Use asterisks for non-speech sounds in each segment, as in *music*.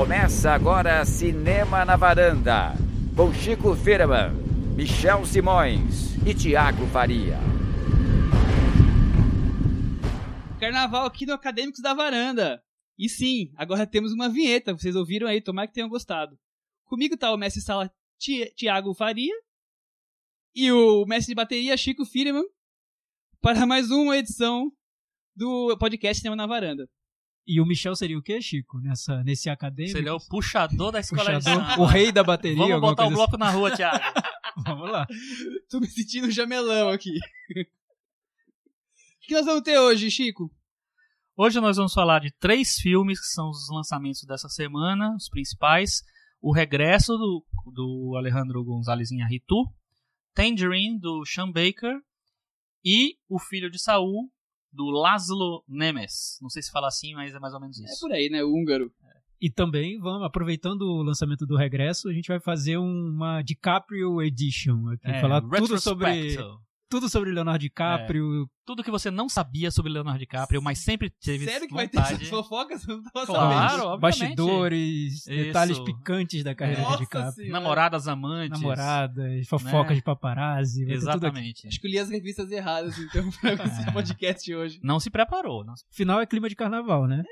Começa agora Cinema na Varanda, com Chico Firman, Michel Simões e Tiago Faria. Carnaval aqui no Acadêmicos da Varanda. E sim, agora temos uma vinheta, vocês ouviram aí, tomara que tenham gostado. Comigo tá o mestre sala Ti- Tiago Faria e o mestre de bateria Chico Firman para mais uma edição do podcast Cinema na Varanda. E o Michel seria o quê, Chico? Nessa, nesse acadêmico? Seria o puxador da escola de Puxador, samba. o rei da bateria. Vamos botar o bloco na rua, Thiago. assim. *laughs* Vamos lá. Tô me sentindo um jamelão aqui. O que nós vamos ter hoje, Chico? Hoje nós vamos falar de três filmes que são os lançamentos dessa semana, os principais. O Regresso, do, do Alejandro González Iñárritu. Tangerine, do Sean Baker. E O Filho de Saul, do Laszlo Nemes. Não sei se fala assim, mas é mais ou menos É isso. por aí, né? O húngaro. E também, vamos, aproveitando o lançamento do Regresso, a gente vai fazer uma DiCaprio Edition aqui. É, falar tudo sobre. Tudo sobre Leonardo DiCaprio. Tudo que você não sabia sobre Leonardo DiCaprio, mas sempre teve Sério que vai ter vontade. essas fofocas? *laughs* Não Claro, obviamente. bastidores, Isso. detalhes picantes da carreira Nossa de DiCaprio. Senhora. Namoradas amantes. Namoradas, fofocas Né? de paparazzi. Exatamente. Acho que eu li as revistas erradas, então, *laughs* pra esse podcast hoje. Não se preparou. Não se... Final é clima de carnaval, né?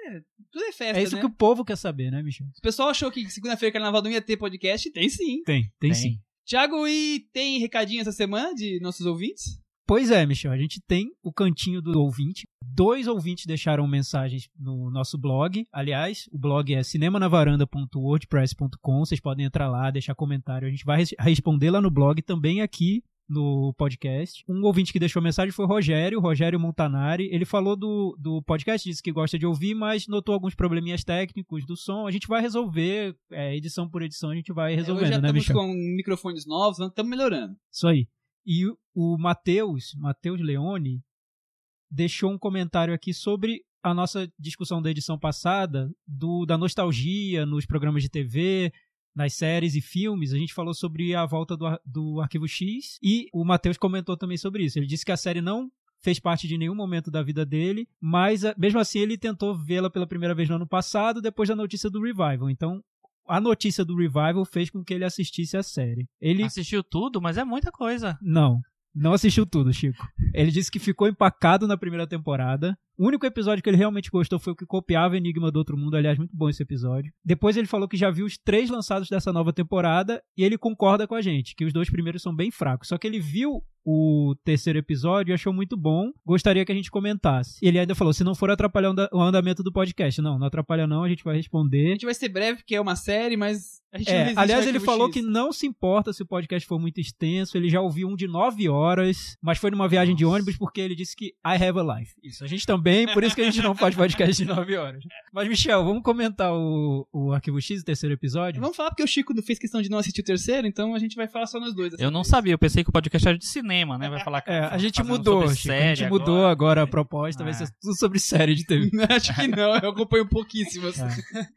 Tudo é festa, É isso né? que o povo quer saber, né, Michel? O pessoal achou que segunda-feira carnaval não ia ter podcast? Tem sim. Tem, tem, Tem. sim. Tiago, e tem recadinho essa semana de nossos ouvintes? Pois é, Michel, a gente tem o cantinho do ouvinte. Dois ouvintes deixaram mensagens no nosso blog. Aliás, o blog é cinemanavaranda.wordpress.com. Vocês podem entrar lá, deixar comentário. A gente vai res- responder lá no blog, também aqui no podcast. Um ouvinte que deixou mensagem foi o Rogério, Rogério Montanari. Ele falou do, do podcast, disse que gosta de ouvir, mas notou alguns probleminhas técnicos do som. A gente vai resolver, é, edição por edição, a gente vai Hoje resolvendo, já né, estamos Michel? com microfones novos, estamos melhorando. Isso aí. E o- o Matheus, Matheus Leone, deixou um comentário aqui sobre a nossa discussão da edição passada, do, da nostalgia nos programas de TV, nas séries e filmes. A gente falou sobre a volta do, do Arquivo X e o Matheus comentou também sobre isso. Ele disse que a série não fez parte de nenhum momento da vida dele, mas ah, mesmo assim ele tentou vê-la pela primeira vez no ano passado, depois da notícia do Revival. Então, a notícia do Revival fez com que ele assistisse a série. Ele Assistiu tudo, mas é muita coisa. não, não assistiu tudo, Chico. Ele disse que ficou empacado na primeira temporada. O único episódio que ele realmente gostou foi o que copiava Enigma do Outro Mundo. Aliás, muito bom esse episódio. Depois ele falou que já viu os três lançados dessa nova temporada e ele concorda com a gente, que os dois primeiros são bem fracos. Só que ele viu o terceiro episódio e achou muito bom. Gostaria que a gente comentasse. E ele ainda falou: se não for atrapalhar o anda- o andamento do podcast. Não, não atrapalha não, a gente vai A responder. gente vai ser breve, porque é uma série, mas a gente É, aliás, ele falou X. que não se importa se o podcast for muito extenso. Ele já ouviu um de nove horas, mas foi numa viagem de ônibus porque ele disse que I have a life. Isso, a gente também, por isso que a gente não faz podcast de nove horas. Mas, Michel, vamos comentar o, o Arquivo X, o terceiro episódio? Vamos falar porque o Chico não fez questão de não assistir o terceiro, então a gente vai falar só nós dois. dessa Eu não vez. sabia, eu pensei que o podcast era de cinema, né? Vai falar É, a gente mudou, sobre Chico, a gente mudou agora, a proposta, vai É. ser tudo sobre série de TV. *laughs* Acho que não, eu acompanho pouquíssimas. É. *laughs*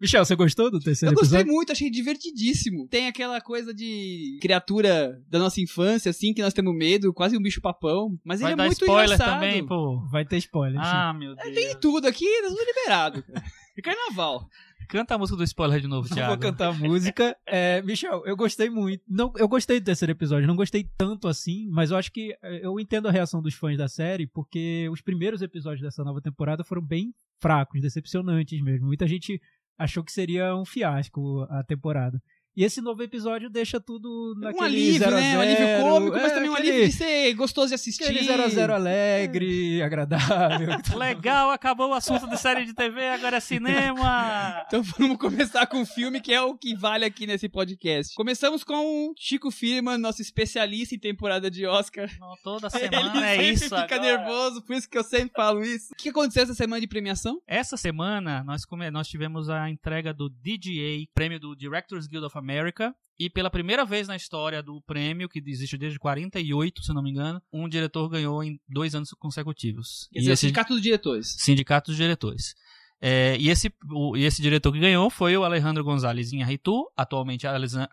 Michel, você gostou do terceiro Eu gostei episódio? muito, achei divertidíssimo. Tem aquela coisa de criatura da nossa infância, assim, que nós temos medo, quase um bicho papão. Mas Vai ele é muito spoiler engraçado. também, pô. Vai ter spoiler. Ah, meu Deus. Tem tudo aqui, nós estamos liberados. cara. É carnaval. Canta a música do spoiler de novo, Não Thiago. vou cantar a música. *laughs* É, Michel, eu gostei muito. Não, eu gostei do terceiro episódio. Não gostei tanto assim, mas eu acho que é, eu entendo a reação dos fãs da série, porque os primeiros episódios dessa nova temporada foram bem fracos, decepcionantes mesmo. Muita gente achou que seria um fiasco a temporada. E esse novo episódio deixa tudo naquele um alívio, zero né? Um alívio zero. cômico, mas É, também um aquele- alívio de ser gostoso de assistir. Aquele 0 a 0 alegre, agradável. *laughs* Legal, acabou o assunto de série de TV, agora é cinema. *laughs* Então vamos começar com o filme que é o que vale aqui nesse podcast. Começamos com o Chico Firman, nosso especialista em temporada de Oscar. Não, toda Ele semana é sempre isso fica agora. nervoso, por isso que eu sempre falo isso. O que aconteceu essa semana de premiação? Essa semana nós, nós tivemos a entrega do DGA, prêmio do Directors Guild of America, e pela primeira vez na história do prêmio, que existe desde 48, se não me engano, um diretor ganhou em dois anos consecutivos. Quer e dizer, o esse Sindicato dos Diretores. sindicato dos diretores. É, e, esse, o, e esse diretor que ganhou foi o Alejandro González Inarritu, atualmente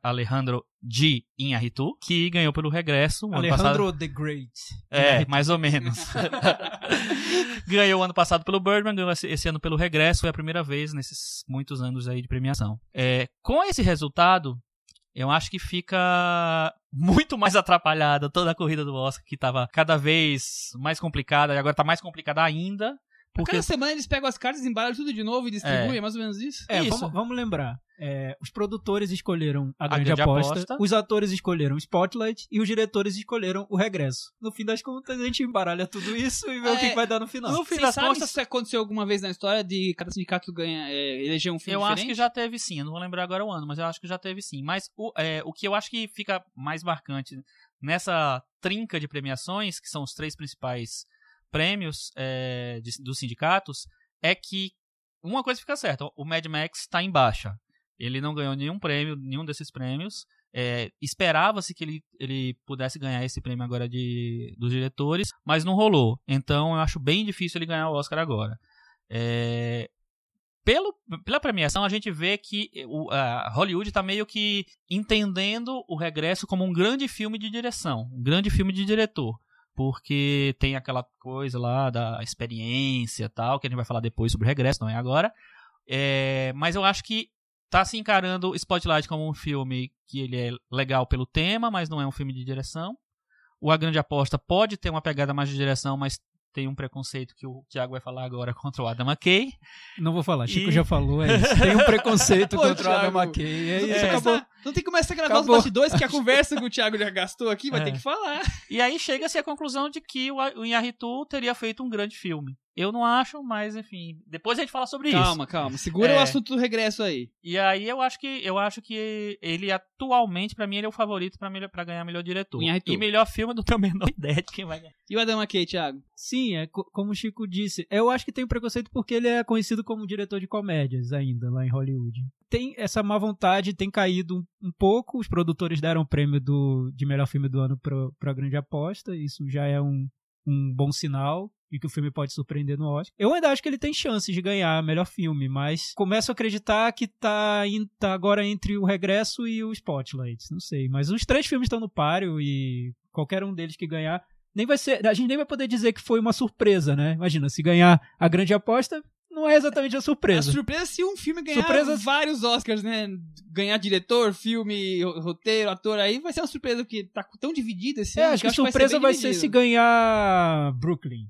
Alejandro G. Inarritu, que ganhou pelo Regresso. Alejandro ano passado. the Great. É, mais ou menos. *laughs* ganhou ano passado pelo Birdman, ganhou esse, esse, ano pelo Regresso, foi a primeira vez nesses muitos anos aí de premiação. É, com esse resultado, eu acho que fica muito mais atrapalhada toda a corrida do Oscar, que estava cada vez mais complicada, e agora está mais complicada ainda. Porque... Cada semana eles pegam as cartas, embaralham tudo de novo e distribuem, é, é mais ou menos isso? É, isso. Vamos, vamos lembrar. É, os produtores escolheram a, a grande, grande aposta, aposta, os atores escolheram o Spotlight e os diretores escolheram o regresso. No fim das contas, a gente embaralha tudo isso e vê é, o que vai dar no final. No fim das contas, se aconteceu alguma vez na história de cada sindicato ganha, é, eleger um filme Eu diferente? acho que já teve sim, eu não vou lembrar agora o ano, mas eu acho que já teve sim. Mas o, é, o que eu acho que fica mais marcante nessa trinca de premiações, que são os três principais prêmios é, de, dos sindicatos, é que uma coisa fica certa, o Mad Max está em baixa. Ele não ganhou nenhum prêmio, nenhum desses prêmios. É, Esperava-se que ele, ele pudesse ganhar esse prêmio agora de, dos diretores, mas não rolou. Então eu acho bem difícil ele ganhar o Oscar agora. É, pelo, pela premiação, a gente vê que o, a Hollywood está meio que entendendo o regresso como um grande filme de direção, um grande filme de diretor porque tem aquela coisa lá da experiência tal, que a gente vai falar depois sobre o regresso, não é agora. É, mas eu acho que tá se encarando Spotlight como um filme que ele é legal pelo tema, mas não é um filme de direção. O A Grande Aposta pode ter uma pegada mais de direção, mas tem um preconceito que o Thiago vai falar agora *laughs* contra o Adam McKay. Não vou falar, Chico e... já falou, é isso. Tem um preconceito *laughs* Pô, contra o Adam McKay. É isso, é. acabou. Não tem que começar a gravar acabou. os bastidores, que a *laughs* conversa que o Thiago já gastou aqui vai é. ter que falar. E aí chega-se à conclusão de que o Inharitu teria feito um grande filme. Eu não acho, mas enfim, depois a gente fala sobre calma, isso. Calma, calma, segura é. o assunto do regresso aí. E aí eu acho que eu acho que ele atualmente para mim ele é o favorito para ganhar melhor diretor. E melhor filme não tenho a menor ideia de quem vai ganhar. E o Adam McKay, Thiago? Sim, é como o Chico disse, eu acho que tem um preconceito porque ele é conhecido como diretor de comédias ainda lá em Hollywood. Tem essa má vontade, tem caído um, um pouco, os produtores deram o prêmio do, de melhor filme do ano para Grande Aposta, isso já é um, um bom sinal e que o filme pode surpreender no Oscar. Eu ainda acho que ele tem chances de ganhar melhor filme, mas começo a acreditar que tá, tá agora entre o Regresso e o Spotlight. Não sei, mas os três filmes estão no páreo e qualquer um deles que ganhar nem vai ser, a gente nem vai poder dizer que foi uma surpresa, né? Imagina, se ganhar a grande aposta, não é exatamente a surpresa. A surpresa é se um filme ganhar Surpresas... vários Oscars, né? Ganhar diretor, filme, roteiro, ator, aí vai ser uma surpresa porque tá tão dividido esse é, ano. Acho que a surpresa vai, vai ser se ganhar Brooklyn.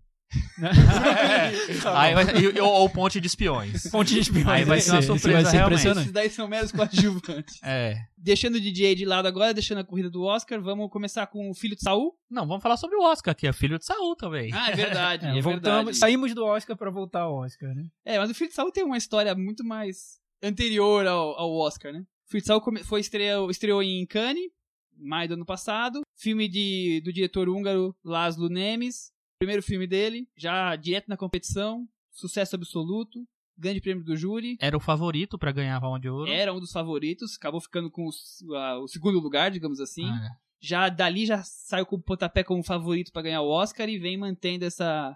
Aí vai, ou, ou Ponte de Espiões. Ponte de Espiões. Aí vai ser uma surpresa vai ser impressionante. Esses daí são meros coadjuvantes. é. Deixando o DJ de lado agora, deixando a corrida do Oscar, vamos começar com o Filho de Saul? Não, vamos falar sobre o Oscar, que é Filho de Saul também. Ah, é verdade, *laughs* é, é voltamos, verdade. Saímos do Oscar para voltar ao Oscar, né? É, mas o Filho de Saul tem uma história muito mais anterior ao, ao Oscar, né? O Filho de Saul foi estreou, estreou em Cannes, maio do ano passado. Filme de, do diretor húngaro Laszlo Nemes Primeiro filme dele, já direto na competição, sucesso absoluto, grande prêmio do júri. Era o favorito para ganhar a Palma de Ouro. Era um dos favoritos, acabou ficando com o, segundo lugar, digamos assim. Ah, é. Já dali já saiu com o pontapé como favorito para ganhar o Oscar e vem mantendo essa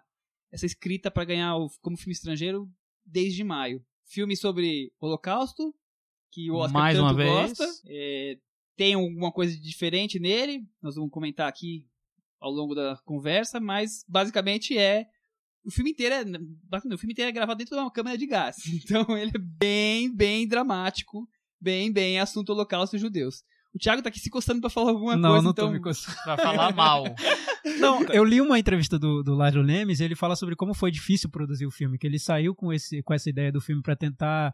essa escrita para ganhar o, como filme estrangeiro desde maio. Filme sobre Holocausto, que o Oscar Mais tanto uma vez. gosta. É, tem alguma coisa diferente nele, nós vamos comentar aqui ao longo da conversa, mas basicamente é o filme inteiro é o filme inteiro é gravado dentro de uma câmera de gás. *laughs* Então ele é bem, bem dramático, bem, bem assunto holocausto e judeus. O Thiago tá aqui se coçando pra falar alguma não, coisa, não então... Tô me coçando. pra falar mal. *laughs* Não, eu li uma entrevista do, do Lázaro Lemes e ele fala sobre como foi difícil produzir o filme, que ele saiu com, esse, com essa ideia do filme para tentar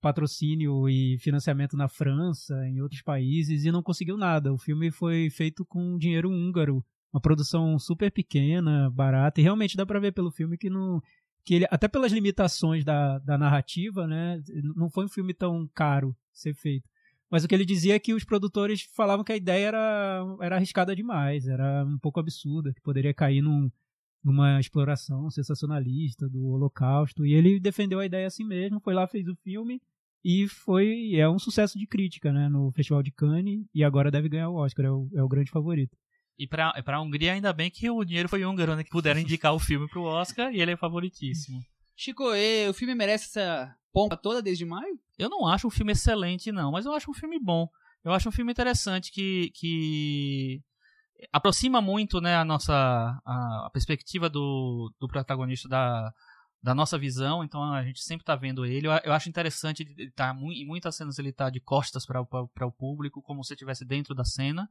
patrocínio e financiamento na França, em outros países, e não conseguiu nada. O filme foi feito com dinheiro húngaro uma produção super pequena, barata, e realmente dá pra ver pelo filme que não. Que ele, até pelas limitações da, da narrativa, né? Não foi um filme tão caro ser feito. Mas o que ele dizia é que os produtores falavam que a ideia era, era arriscada demais, era um pouco absurda, que poderia cair num, numa exploração sensacionalista do Holocausto. E ele defendeu a ideia assim mesmo, foi lá, fez o filme e foi é um sucesso de crítica, né, no Festival de Cannes e agora deve ganhar o Oscar, é o, é o grande favorito. E pra, pra Hungria, ainda bem que o dinheiro foi húngaro, né? Que puderam indicar o filme pro Oscar e ele é favoritíssimo. Chico, e, o filme merece essa pompa toda desde maio? Eu não acho um filme excelente, não, mas eu acho um filme bom. Eu acho um filme interessante que, que aproxima muito né, a nossa a, a perspectiva do, do protagonista da, da nossa visão, então a gente sempre está vendo ele. Eu, eu, acho interessante, ele tá, em muitas cenas ele tá de costas para o público, como se estivesse dentro da cena.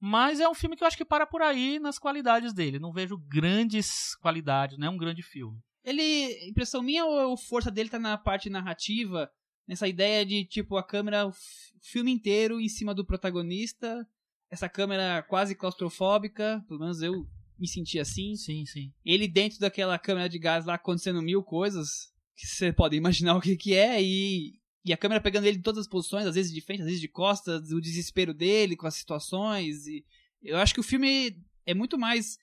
Mas é um filme que eu acho que para por aí nas qualidades dele. Não vejo grandes qualidades, não é um grande filme. Ele, impressão minha ou a força dele tá na parte narrativa, nessa ideia de tipo a câmera o filme inteiro em cima do protagonista, essa câmera quase claustrofóbica, pelo menos eu me senti assim. Sim, sim. Ele dentro daquela câmera de gás lá acontecendo mil coisas que você pode imaginar o que que é e e a câmera pegando ele em todas as posições, às vezes de frente, às vezes de costas, o desespero dele com as situações. E eu acho que o filme é muito mais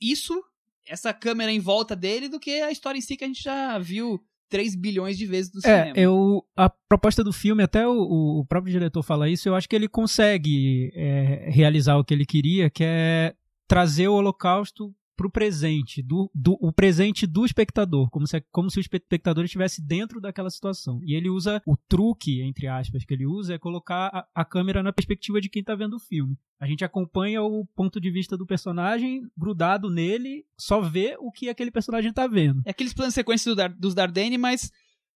isso, essa câmera em volta dele, do que a história em si que a gente já viu 3 bilhões de vezes no é, cinema. Eu, a proposta do filme, até o, o próprio diretor fala isso, eu acho que ele consegue é, realizar o que ele queria, que é trazer o Holocausto para o presente, do, do, o presente do espectador, como se, como se o espectador estivesse dentro daquela situação. E ele usa o truque, entre aspas, que ele usa é colocar a, a câmera na perspectiva de quem está vendo o filme. A gente acompanha o ponto de vista do personagem grudado nele, só vê o que aquele personagem está vendo. É aqueles planos sequência do dos Dardenne, mas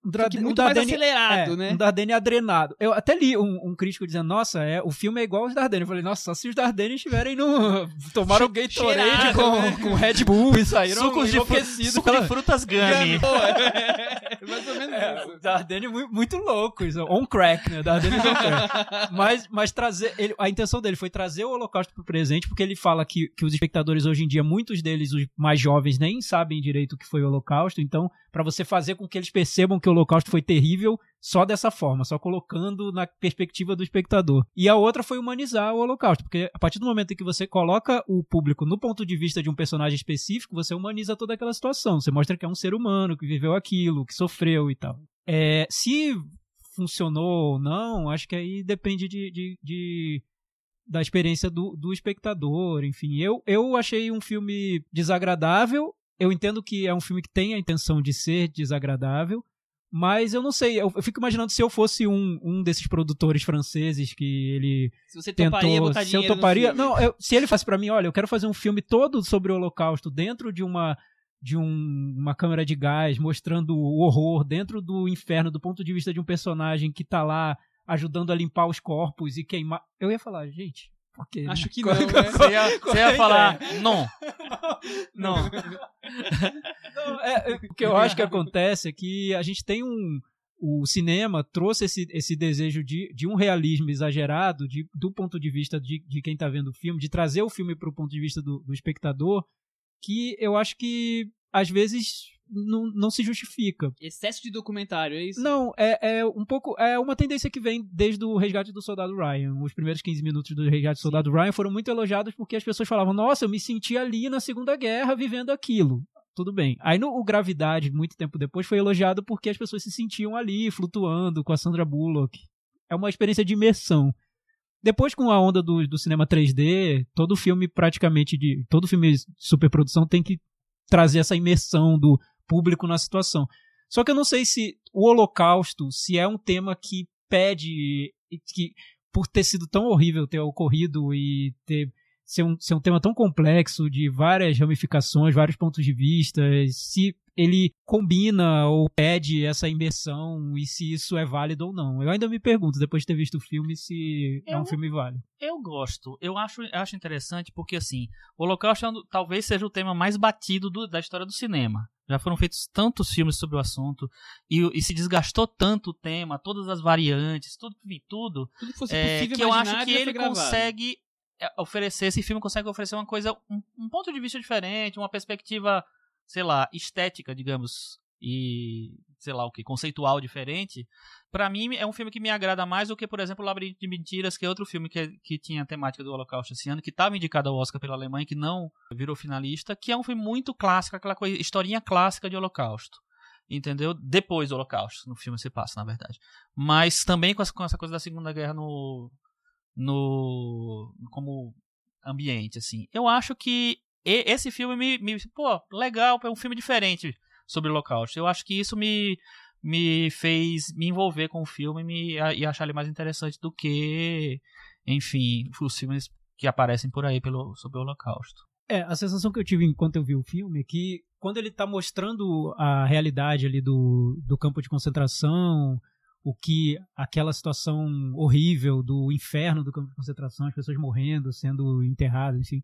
um Fique muito mais acelerado, é, né? Um Dardenne adrenado. Eu até li um, um, crítico dizendo, nossa, é, o filme é igual aos Dardenne. Eu falei, nossa, só se os Dardenne estiverem no... *laughs* Tomaram Gatorade com, né? *laughs* com Red Bull e saíram Sucos de, suco de frutas Gummy. é, *laughs* mais ou menos É, isso. Dardenne muito, muito louco, isso. on crack, né? Dardenne on crack. mas, mas trazer, ele, a intenção dele foi trazer o Holocausto pro presente, porque ele fala que, que os espectadores hoje em dia, muitos deles, os mais jovens, nem sabem direito o que foi o Holocausto, então, para você fazer com que eles percebam que o Holocausto foi terrível, só dessa forma, só colocando na perspectiva do espectador. E a outra foi humanizar o Holocausto, porque a partir do momento em que você coloca o público no ponto de vista de um personagem específico, você humaniza toda aquela situação. Você mostra que é um ser humano, que viveu aquilo, que sofreu e tal. É, se funcionou ou não, acho que aí depende de, de, de da experiência do, do espectador, enfim. Eu, eu achei um filme desagradável. Eu entendo que é um filme que tem a intenção de ser desagradável, mas eu não sei, eu, eu fico imaginando se eu fosse um, um desses produtores franceses que ele Se você tentou, toparia botar se eu toparia, não, eu- se ele fosse pra mim, olha, eu quero fazer um filme todo sobre o Holocausto dentro de uma de um- uma câmera de gás mostrando o horror dentro do inferno do ponto de vista de um personagem que tá lá ajudando a limpar os corpos e queimar. Eu ia falar, gente, por quê? Acho que não, né? Você ia, você é ia falar, ideia? não. *laughs* Não. Não, é, é, o que eu acho que acontece é que a gente tem um. O cinema trouxe esse, esse desejo de, de um realismo exagerado, de, do ponto de vista de, de quem está vendo o filme, de trazer o filme para o ponto de vista do, do espectador, que eu acho que às vezes não, não se justifica. Excesso de documentário, é isso? Não, é, é um pouco. É uma tendência que vem desde o resgate do Soldado Ryan. Os primeiros 15 minutos do resgate do Soldado Ryan foram muito elogiados porque as pessoas falavam: Nossa, eu me senti ali na Segunda Guerra vivendo aquilo. Tudo bem. Aí no o Gravidade, muito tempo depois, foi elogiado porque as pessoas se sentiam ali, flutuando com a Sandra Bullock. É uma experiência de imersão. Depois, com a onda do, do cinema 3D, todo filme praticamente de. Todo filme de superprodução tem que trazer essa imersão do público na situação. Só que eu não sei se o Holocausto, se é um tema que pede que por ter sido tão horrível ter ocorrido e ter ser um, ser um tema tão complexo de várias ramificações, vários pontos de vista, se ele combina ou pede essa imersão e se isso é válido ou não. Eu ainda me pergunto, depois de ter visto o filme, se é um Eu- filme válido. Eu gosto. Eu acho, eu acho interessante porque, assim, o Holocausto é talvez seja o tema mais batido do- da história do cinema. Já foram feitos tantos filmes sobre o assunto e, e se desgastou tanto o tema, todas as variantes, tudo, tudo, Tudo que fosse é, possível que eu acho que ele consegue é, oferecer, esse filme consegue oferecer uma coisa, um, um ponto de vista diferente, uma perspectiva, sei lá, estética, digamos, e sei lá o que, conceitual diferente. Pra mim é um filme que me agrada mais do que, por exemplo, Labirinto de Mentiras, que é outro filme que, que tinha a temática do Holocausto esse ano, que estava indicado ao Oscar pela Alemanha, que não virou finalista, que é um filme muito clássico, aquela coisa, historinha clássica de Holocausto. Entendeu? Depois do Holocausto, no filme se passa, na verdade. Mas também com essa, com essa coisa da Segunda Guerra no, no como ambiente, assim. Eu acho que esse filme me, me pô, legal, é um filme diferente sobre o Holocausto. Eu acho que isso me, me fez me envolver com o filme me, e achar ele mais interessante do que, enfim, os filmes que aparecem por aí pelo, sobre o Holocausto. É, a sensação que eu tive enquanto eu vi o filme é que quando ele tá mostrando a realidade ali do, do campo de concentração, o que aquela situação horrível do inferno do campo de concentração, as pessoas morrendo, sendo enterradas, enfim.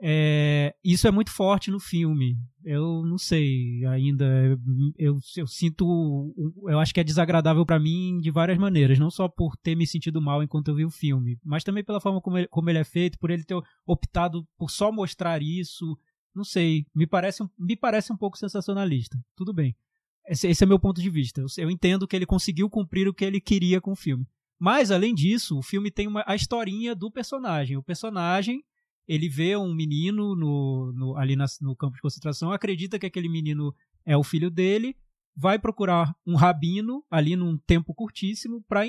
É, isso é muito forte no filme. Eu não sei ainda. Eu, eu sinto. Eu acho que é desagradável para mim de várias maneiras. Não só por ter me sentido mal enquanto eu vi o filme, mas também pela forma como ele, como ele é feito, por ele ter optado por só mostrar isso. Não sei. Me parece, me parece um pouco sensacionalista. Tudo bem. Esse, esse é meu ponto de vista. Eu, eu, entendo que ele conseguiu cumprir o que ele queria com o filme. Mas, além disso, o filme tem uma, a historinha do personagem. O personagem, ele vê um menino no, no, ali na, no campo de concentração, acredita que aquele menino é o filho dele, vai procurar um rabino ali num tempo curtíssimo para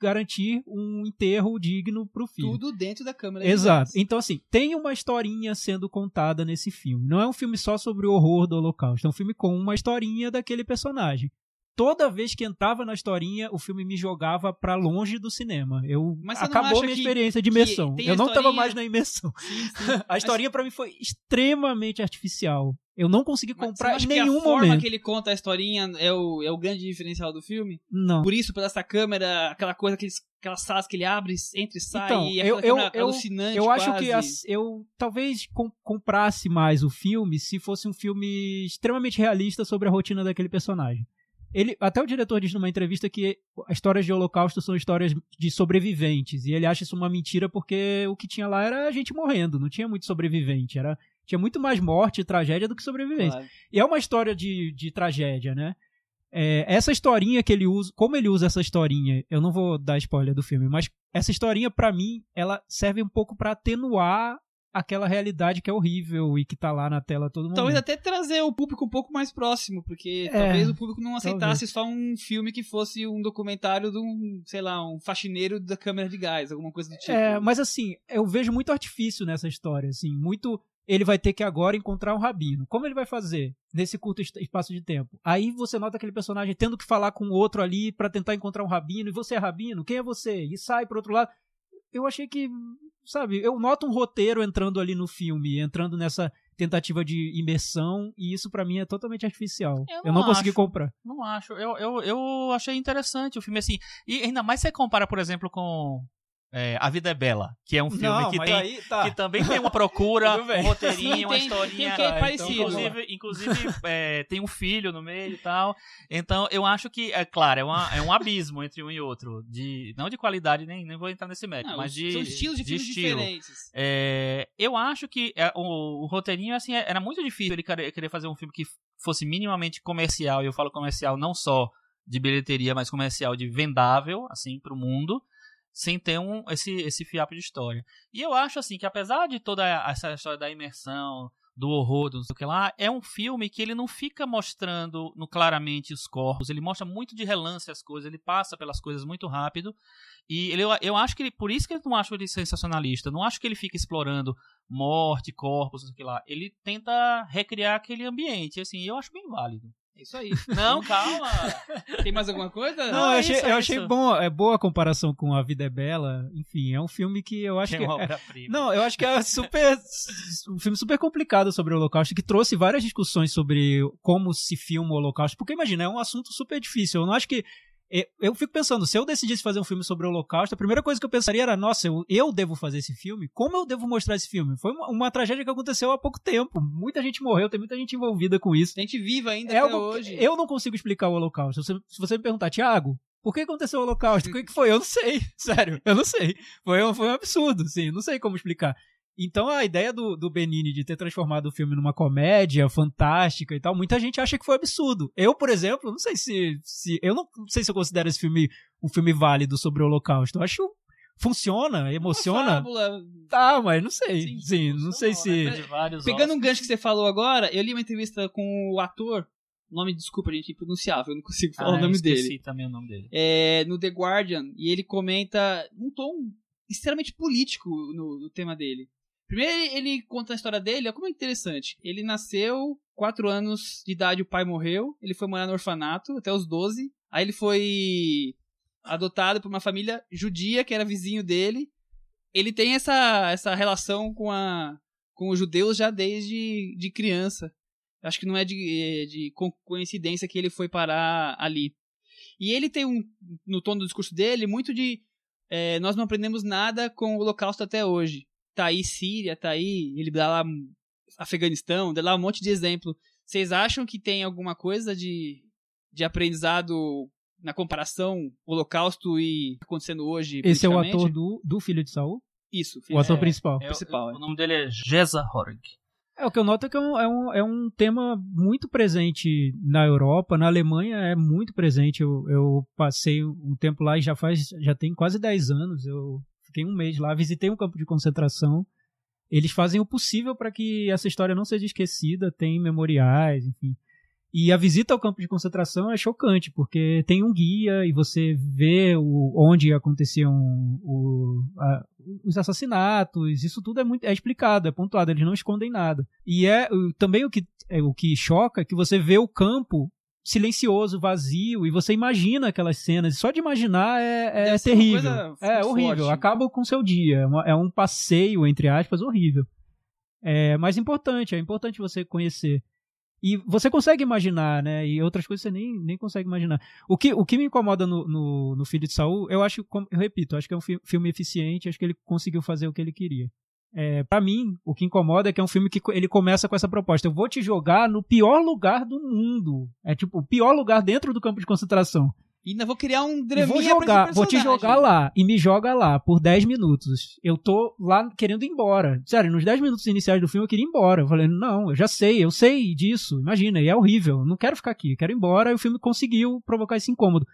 garantir um enterro digno pro filho. Tudo dentro da câmera. Exato. Então, assim, tem uma historinha sendo contada nesse filme. Não é um filme só sobre o horror do Holocausto, é um filme com uma historinha daquele personagem. Toda vez que entrava na historinha, o filme me jogava para longe do cinema. Eu acabou minha experiência de imersão. Eu não estava mais na imersão. Sim, sim. *laughs* A historinha para mim foi extremamente artificial. Eu não consegui comprar em nenhum que a forma momento. que ele conta a historinha é o, é o grande diferencial do filme? Não. Por isso, pela essa câmera, aquela coisa, aqueles, aquelas salas que ele abre, entra e sai, então, e eu, eu, eu, alucinante Eu acho quase. que as, eu talvez com, comprasse mais o filme se fosse um filme extremamente realista sobre a rotina daquele personagem. Ele, até o diretor diz numa entrevista que as histórias de Holocausto são histórias de sobreviventes. E ele acha isso uma mentira porque o que tinha lá era a gente morrendo, não tinha muito sobrevivente. Era, tinha muito mais morte e tragédia do que sobrevivência. Claro. E é uma história de, de tragédia, né? É, essa historinha que ele usa, como ele usa essa historinha, eu não vou dar spoiler do filme, mas essa historinha, para mim, ela serve um pouco para atenuar aquela realidade que é horrível e que tá lá na tela todo momento. Talvez até trazer o público um pouco mais próximo, porque É, talvez o público não aceitasse talvez. só um filme que fosse um documentário de um, sei lá, um faxineiro da câmera de gás, alguma coisa do tipo. É, mas assim, eu vejo muito artifício nessa história, assim, muito ele vai ter que agora encontrar um rabino. Como ele vai fazer nesse curto espaço de tempo? Aí você nota aquele personagem tendo que falar com outro ali pra tentar encontrar um rabino, e você é rabino? Quem é você? E sai pro outro lado. Eu achei que, sabe, eu noto um roteiro entrando ali no filme, entrando nessa tentativa de imersão, e isso pra mim é totalmente artificial. Eu Eu não não, consegui comprar. Não acho. Eu, eu, eu achei interessante o filme, assim. E ainda mais se você compara, por exemplo, com é, A Vida é Bela, que é um filme não, que tem. aí tá. Que também tem uma procura, *laughs* um roteirinho, uma historinha. tem que é então. Inclusive, inclusive é, tem um filho no meio e tal. Então, eu acho que, é claro, é, uma- é um abismo entre um e outro. De, não de qualidade, nem, nem vou entrar nesse mérito, Não, mas de. são estilos de, filmes estilo. diferentes. É, eu acho que é, o, o roteirinho, assim, é- era muito difícil ele querer querer fazer um filme que fosse minimamente comercial, e eu falo comercial não só de bilheteria, mas comercial de vendável, assim, pro mundo, sem ter um, esse, esse fiapo de história. E eu acho, assim, que apesar de toda essa história da imersão, do horror, do não sei o que lá, é um filme que ele não fica mostrando no, claramente os corpos, ele mostra muito de relance as coisas, ele passa pelas coisas muito rápido, e ele, eu acho que ele, por isso que eu não acho ele sensacionalista, não acho que ele fica explorando morte, corpos, não sei o que lá, ele tenta recriar aquele ambiente, assim, eu acho bem válido. É isso aí. Não, calma! Tem mais alguma coisa? Não, é eu achei, isso, é eu achei isso. bom, é boa a comparação com A Vida é Bela. Enfim, é um filme que eu acho Que é que. uma é-. Não, eu acho que é super. um filme super complicado sobre o Holocausto, que trouxe várias discussões sobre como se filma o Holocausto. Porque imagina, é um assunto super difícil. Eu não acho que. Eu- fico pensando, se eu decidisse fazer um filme sobre o Holocausto, a primeira coisa que eu pensaria era: nossa, eu, eu devo fazer esse filme? Como eu devo mostrar esse filme? Foi uma, uma tragédia que aconteceu há pouco tempo. Muita gente morreu, tem muita gente envolvida com isso. A gente vive ainda É até hoje. Eu não consigo explicar o Holocausto. Se você, se você me perguntar, Thiago, por que aconteceu o Holocausto? O que, que foi? Eu não sei. *laughs* Sério, eu não sei. Foi um, foi um absurdo, sim. Não sei como explicar. Então a ideia do, do Benini de ter transformado o filme numa comédia fantástica e tal, muita gente acha que foi absurdo. Eu, por exemplo, não sei se. se eu não sei se eu considero esse filme um filme válido sobre o Holocausto. Eu acho funciona, emociona. Tá, mas não sei. Sim, Sim, não sei se. Vários Pegando um gancho que você falou agora, eu li uma entrevista com o ator. Nome, desculpa, gente, impronunciável, eu não consigo falar Ah, o nome eu esqueci dele. também o nome dele. É, no The Guardian, e ele comenta um tom extremamente político no, no tema dele. Primeiro ele, conta a história dele, olha como é interessante. Ele nasceu, quatro anos de idade o pai morreu, ele foi morar no orfanato até os 12. Aí ele foi adotado por uma família judia que era vizinho dele. Ele tem essa, essa relação com, a, com os judeus já desde de criança. Acho que não é de, é de coincidência que ele foi parar ali. E ele tem um, no tom do discurso dele, muito de é, nós não aprendemos nada com o Holocausto até hoje. Tá aí Síria, tá aí, ele dá lá Afeganistão, dá lá um monte de exemplo. Vocês acham que tem alguma coisa de, de aprendizado na comparação Holocausto e acontecendo hoje? Esse é o ator do, do Filho de Saul? Isso, o ator é, principal. É, principal o, é. o nome dele é Geza Horg. É, o que eu noto é que é um, é, um, é um tema muito presente na Europa, na Alemanha é muito presente. Eu, eu passei um tempo lá e já faz, já tem quase 10 anos. Eu fiquei um mês lá, visitei um campo de concentração. Eles fazem o possível para que essa história não seja esquecida, tem memoriais, enfim. E a visita ao campo de concentração é chocante, porque tem um guia e você vê o, onde aconteciam o, a, os assassinatos, isso tudo é muito é explicado, é pontuado, eles não escondem nada. E é também o que, é, o que choca é que você vê o campo silencioso, vazio, e você imagina aquelas cenas, só de imaginar é, é terrível. É horrível, forte. acaba com o seu dia, é, uma, é um passeio, entre aspas, horrível. É, mas importante, é importante você conhecer. E você consegue imaginar, né? E outras coisas você nem, nem consegue imaginar. O que, o que me incomoda no, no, no Filho de Saul, eu acho, eu repito, acho que é um filme eficiente, acho que ele conseguiu fazer o que ele queria. É, para mim, o que incomoda é que é um filme que ele começa com essa proposta. Eu vou te jogar no pior lugar do mundo. É tipo, o pior lugar dentro do campo de concentração. E ainda vou criar um draminha vou jogar, vou te jogar lá e me joga lá por 10 minutos. Eu tô lá querendo ir embora. Sério, nos 10 minutos iniciais do filme eu queria ir embora. Eu falei, não, eu já sei, eu sei disso. Imagina, e é horrível. Não quero ficar aqui, quero ir embora. E o filme conseguiu provocar esse incômodo.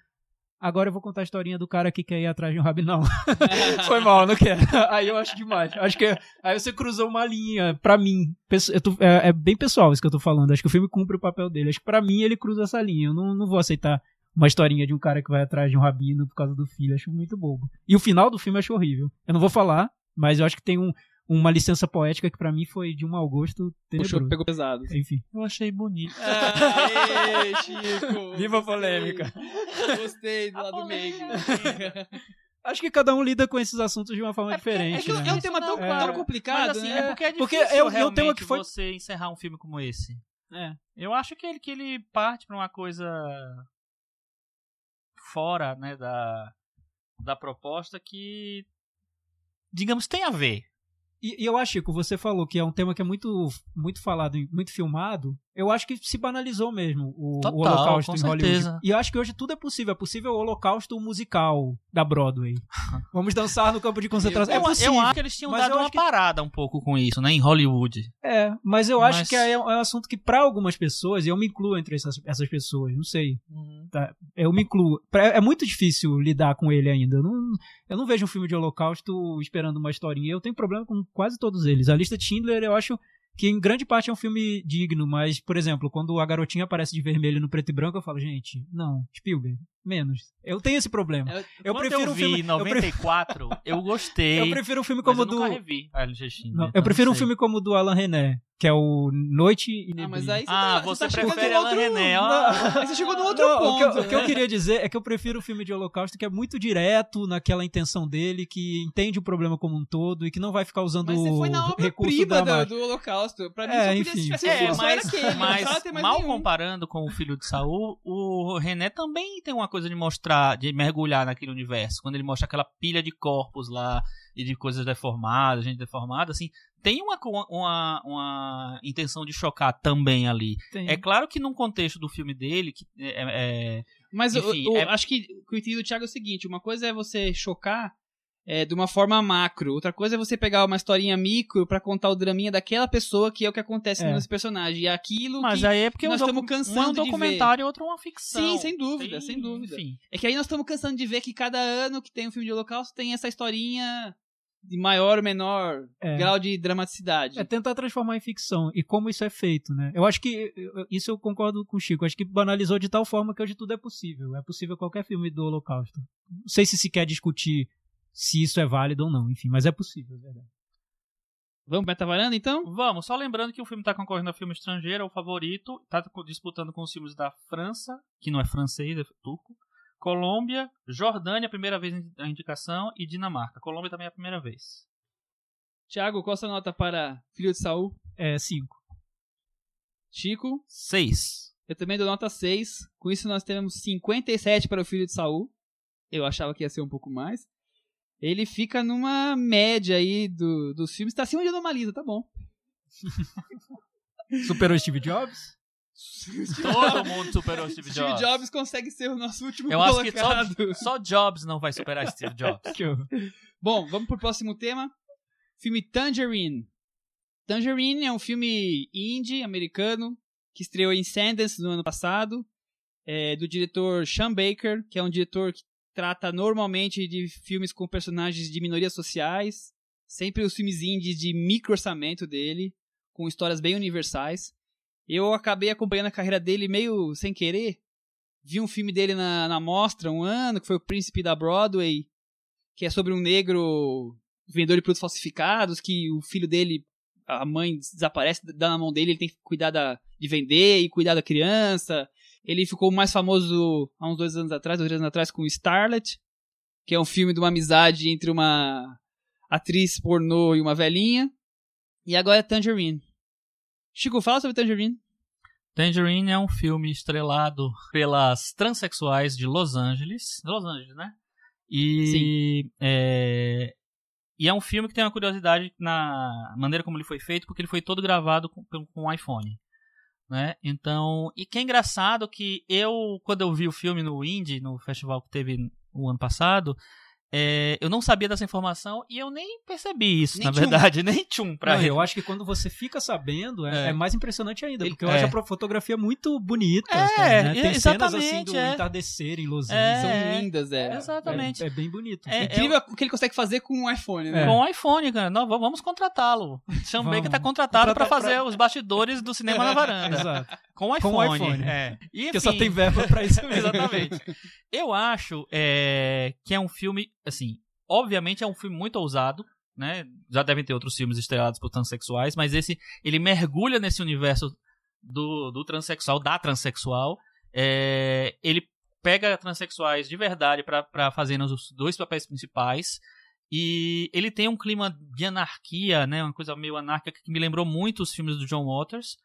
Agora eu vou contar a historinha do cara que quer ir atrás de um rabinão. *laughs* Foi mal, não quero. Aí eu acho demais. Acho que aí você cruzou uma linha pra mim. Tô, é, é, bem pessoal isso que eu tô falando. Acho que o filme cumpre o papel dele. Acho que pra mim ele cruza essa linha. Eu não, não vou aceitar uma historinha de um cara que vai atrás de um rabino por causa do filho. Acho muito bobo. E o final do filme eu acho horrível. Eu não vou falar, mas eu acho que tem um, uma licença poética que para mim foi de um mau gosto tenebroso. Puxou, pegou pesado. Enfim. Eu achei bonito. *laughs* Aê, Chico! *laughs* Viva a polêmica! Gostei do lado meio. *laughs* Acho que cada um lida com esses assuntos de uma forma é porque, diferente. É, né? é um tema tão, é, tão complicado, mas, assim, né? É porque é difícil porque eu, eu tenho que foi... você encerrar um filme como esse. É. Eu acho que ele, que ele parte pra uma coisa fora né, da, da proposta que, digamos, tem a ver. E, e, eu acho, Chico, você falou que é um tema que é muito, muito falado, muito filmado. Eu acho que se banalizou mesmo o, Total, o Holocausto em Hollywood. E eu acho que hoje tudo é possível. É possível o Holocausto musical da Broadway. *laughs* Vamos dançar no campo de concentração. Eu, é possível. Eu acho que eles tinham dado uma que... parada um pouco com isso, né? Em Hollywood. É, mas eu mas... acho que é, é, um assunto que para algumas pessoas, e eu me incluo entre essas, essas pessoas, não sei. Uhum. Tá? Eu me incluo. É muito difícil lidar com ele ainda. Eu não, eu não vejo um filme de Holocausto esperando uma historinha. Eu tenho problema com quase todos eles. A lista Schindler eu acho que em grande parte é um filme digno, mas, por exemplo, quando a garotinha aparece de vermelho no preto e branco, eu falo, gente, não, Spielberg, menos. Eu tenho esse problema. Eu, eu prefiro eu vi um filme, 94, eu, eu, gostei. *laughs* Eu prefiro um filme como eu do revi não, eu então prefiro um filme como o do Alan René, que é o Noite e Neblina. Ah, mas aí você, ah, tá, você, você tá prefere Alan outro... René. Aí você chegou no *laughs* outro não, ponto. O que, eu, o que, eu, queria dizer é que eu prefiro o filme de Holocausto que é muito direto naquela intenção dele, que entende o problema como um todo e que não vai ficar usando mas você foi na obra recurso prima do, do Holocausto. Pra mim, é, enfim. É, mas, aquele, mas mal nenhum. comparando com o Filho de Saul, o René também tem uma coisa de mostrar, de mergulhar naquele universo. Quando ele mostra aquela pilha de corpos lá e de coisas deformadas, gente deformada, assim, tem uma, uma, uma intenção de chocar também ali. Tem. É claro que num contexto do filme dele, que é, é mas enfim, o, o, é... acho que o que eu entendi do Thiago é o seguinte: uma coisa é você chocar é, de uma forma macro, outra coisa é você pegar uma historinha micro para contar o draminha daquela pessoa que é o que acontece é. nesse personagem. E aquilo Mas que aí é porque nós estamos cansando um é um documentário e outro é uma ficção. Sim, sem dúvida, tem... sem dúvida. Enfim. É que aí nós estamos cansando de ver que cada ano que tem um filme de holocausto tem essa historinha de maior ou menor é. grau de dramaticidade. É tentar transformar em ficção. E como isso é feito, né? Eu acho que. Isso eu concordo com o Chico. Eu acho que banalizou de tal forma que hoje tudo é possível. É possível qualquer filme do Holocausto. Não sei se se quer discutir se isso é válido ou não, enfim, mas é possível, é verdade. Vamos pro Metavaranda, então? Vamos, só lembrando que o filme tá concorrendo a filme estrangeiro, é o favorito, tá disputando com os filmes da França, que não é francês, é turco, Colômbia, Jordânia, primeira vez a indicação, e Dinamarca. Colômbia também é a primeira vez. Tiago, qual a sua nota para Filho de Saul? É 5. Chico? 6. Eu também dou nota 6. Com isso nós temos 57 para o Filho de Saul. Eu achava que ia ser um pouco mais. Ele fica numa média aí do, dos filmes. Tá acima de Anomalisa, tá bom. *laughs* Superou Steve Jobs? Todo mundo superou Steve Steve Jobs. Jobs consegue ser o nosso último Eu acho que colocado. só, só Jobs não vai superar Steve Jobs. *laughs* Bom, vamos pro próximo tema. Filme Tangerine. Tangerine é um filme indie americano que estreou em Sundance no ano passado, é, do diretor Sean Baker, que é um diretor que trata normalmente de filmes com personagens de minorias sociais, sempre os filmes indies de micro orçamento dele, com histórias bem universais. Eu acabei acompanhando a carreira dele meio sem querer. Vi um filme dele na, na mostra um ano, que foi O Príncipe da Broadway, que é sobre um negro vendedor de produtos falsificados, que o filho dele, a mãe desaparece, dá na mão dele, ele tem que cuidar da, de vender e cuidar da criança. Ele ficou mais famoso há uns dois anos atrás, dois anos atrás, com Starlet, que é um filme de uma amizade entre uma atriz pornô e uma velhinha. E agora é Tangerine. Chico, fala sobre Tangerine. Tangerine é um filme estrelado pelas transexuais de Los Angeles. Los Angeles, né? E é, e é um filme que tem uma curiosidade na maneira como ele foi feito, porque ele foi todo gravado com, com um iPhone. Né? Então, e que é engraçado que eu, quando eu vi o filme no Indie, no festival que teve o ano passado, é, eu não sabia dessa informação e eu nem percebi isso, Nem na tchum. verdade, *laughs* nem tchum pra Não, eu acho que quando você fica sabendo, é, É. é mais impressionante ainda. Porque eu é. acho a fotografia muito bonita. É, cara, né? Tem cenas assim do é. entardecer em Los É. Angeles. São lindas, é. Exatamente. É, é bem bonito. É, Incrível o que ele consegue fazer com um iPhone, né? É. Com o iPhone, cara. Vamos contratá-lo. Sean. Baker tá contratado pra Contratar fazer pra- os bastidores do cinema na varanda. *laughs* Exato. Com o Com iPhone. iPhone. É. E, Porque só enfim, tem verba pra isso *laughs* mesmo. Exatamente. Eu acho é, que é um filme, assim, obviamente é um filme muito ousado, né? Já devem ter outros filmes estrelados por transexuais, mas esse, ele mergulha nesse universo do, do transexual, da transexual. É, ele pega transexuais de verdade pra pra fazerem os dois papéis principais. E ele tem um clima de anarquia, né? Uma coisa meio anárquica que me lembrou muito os filmes do John Waters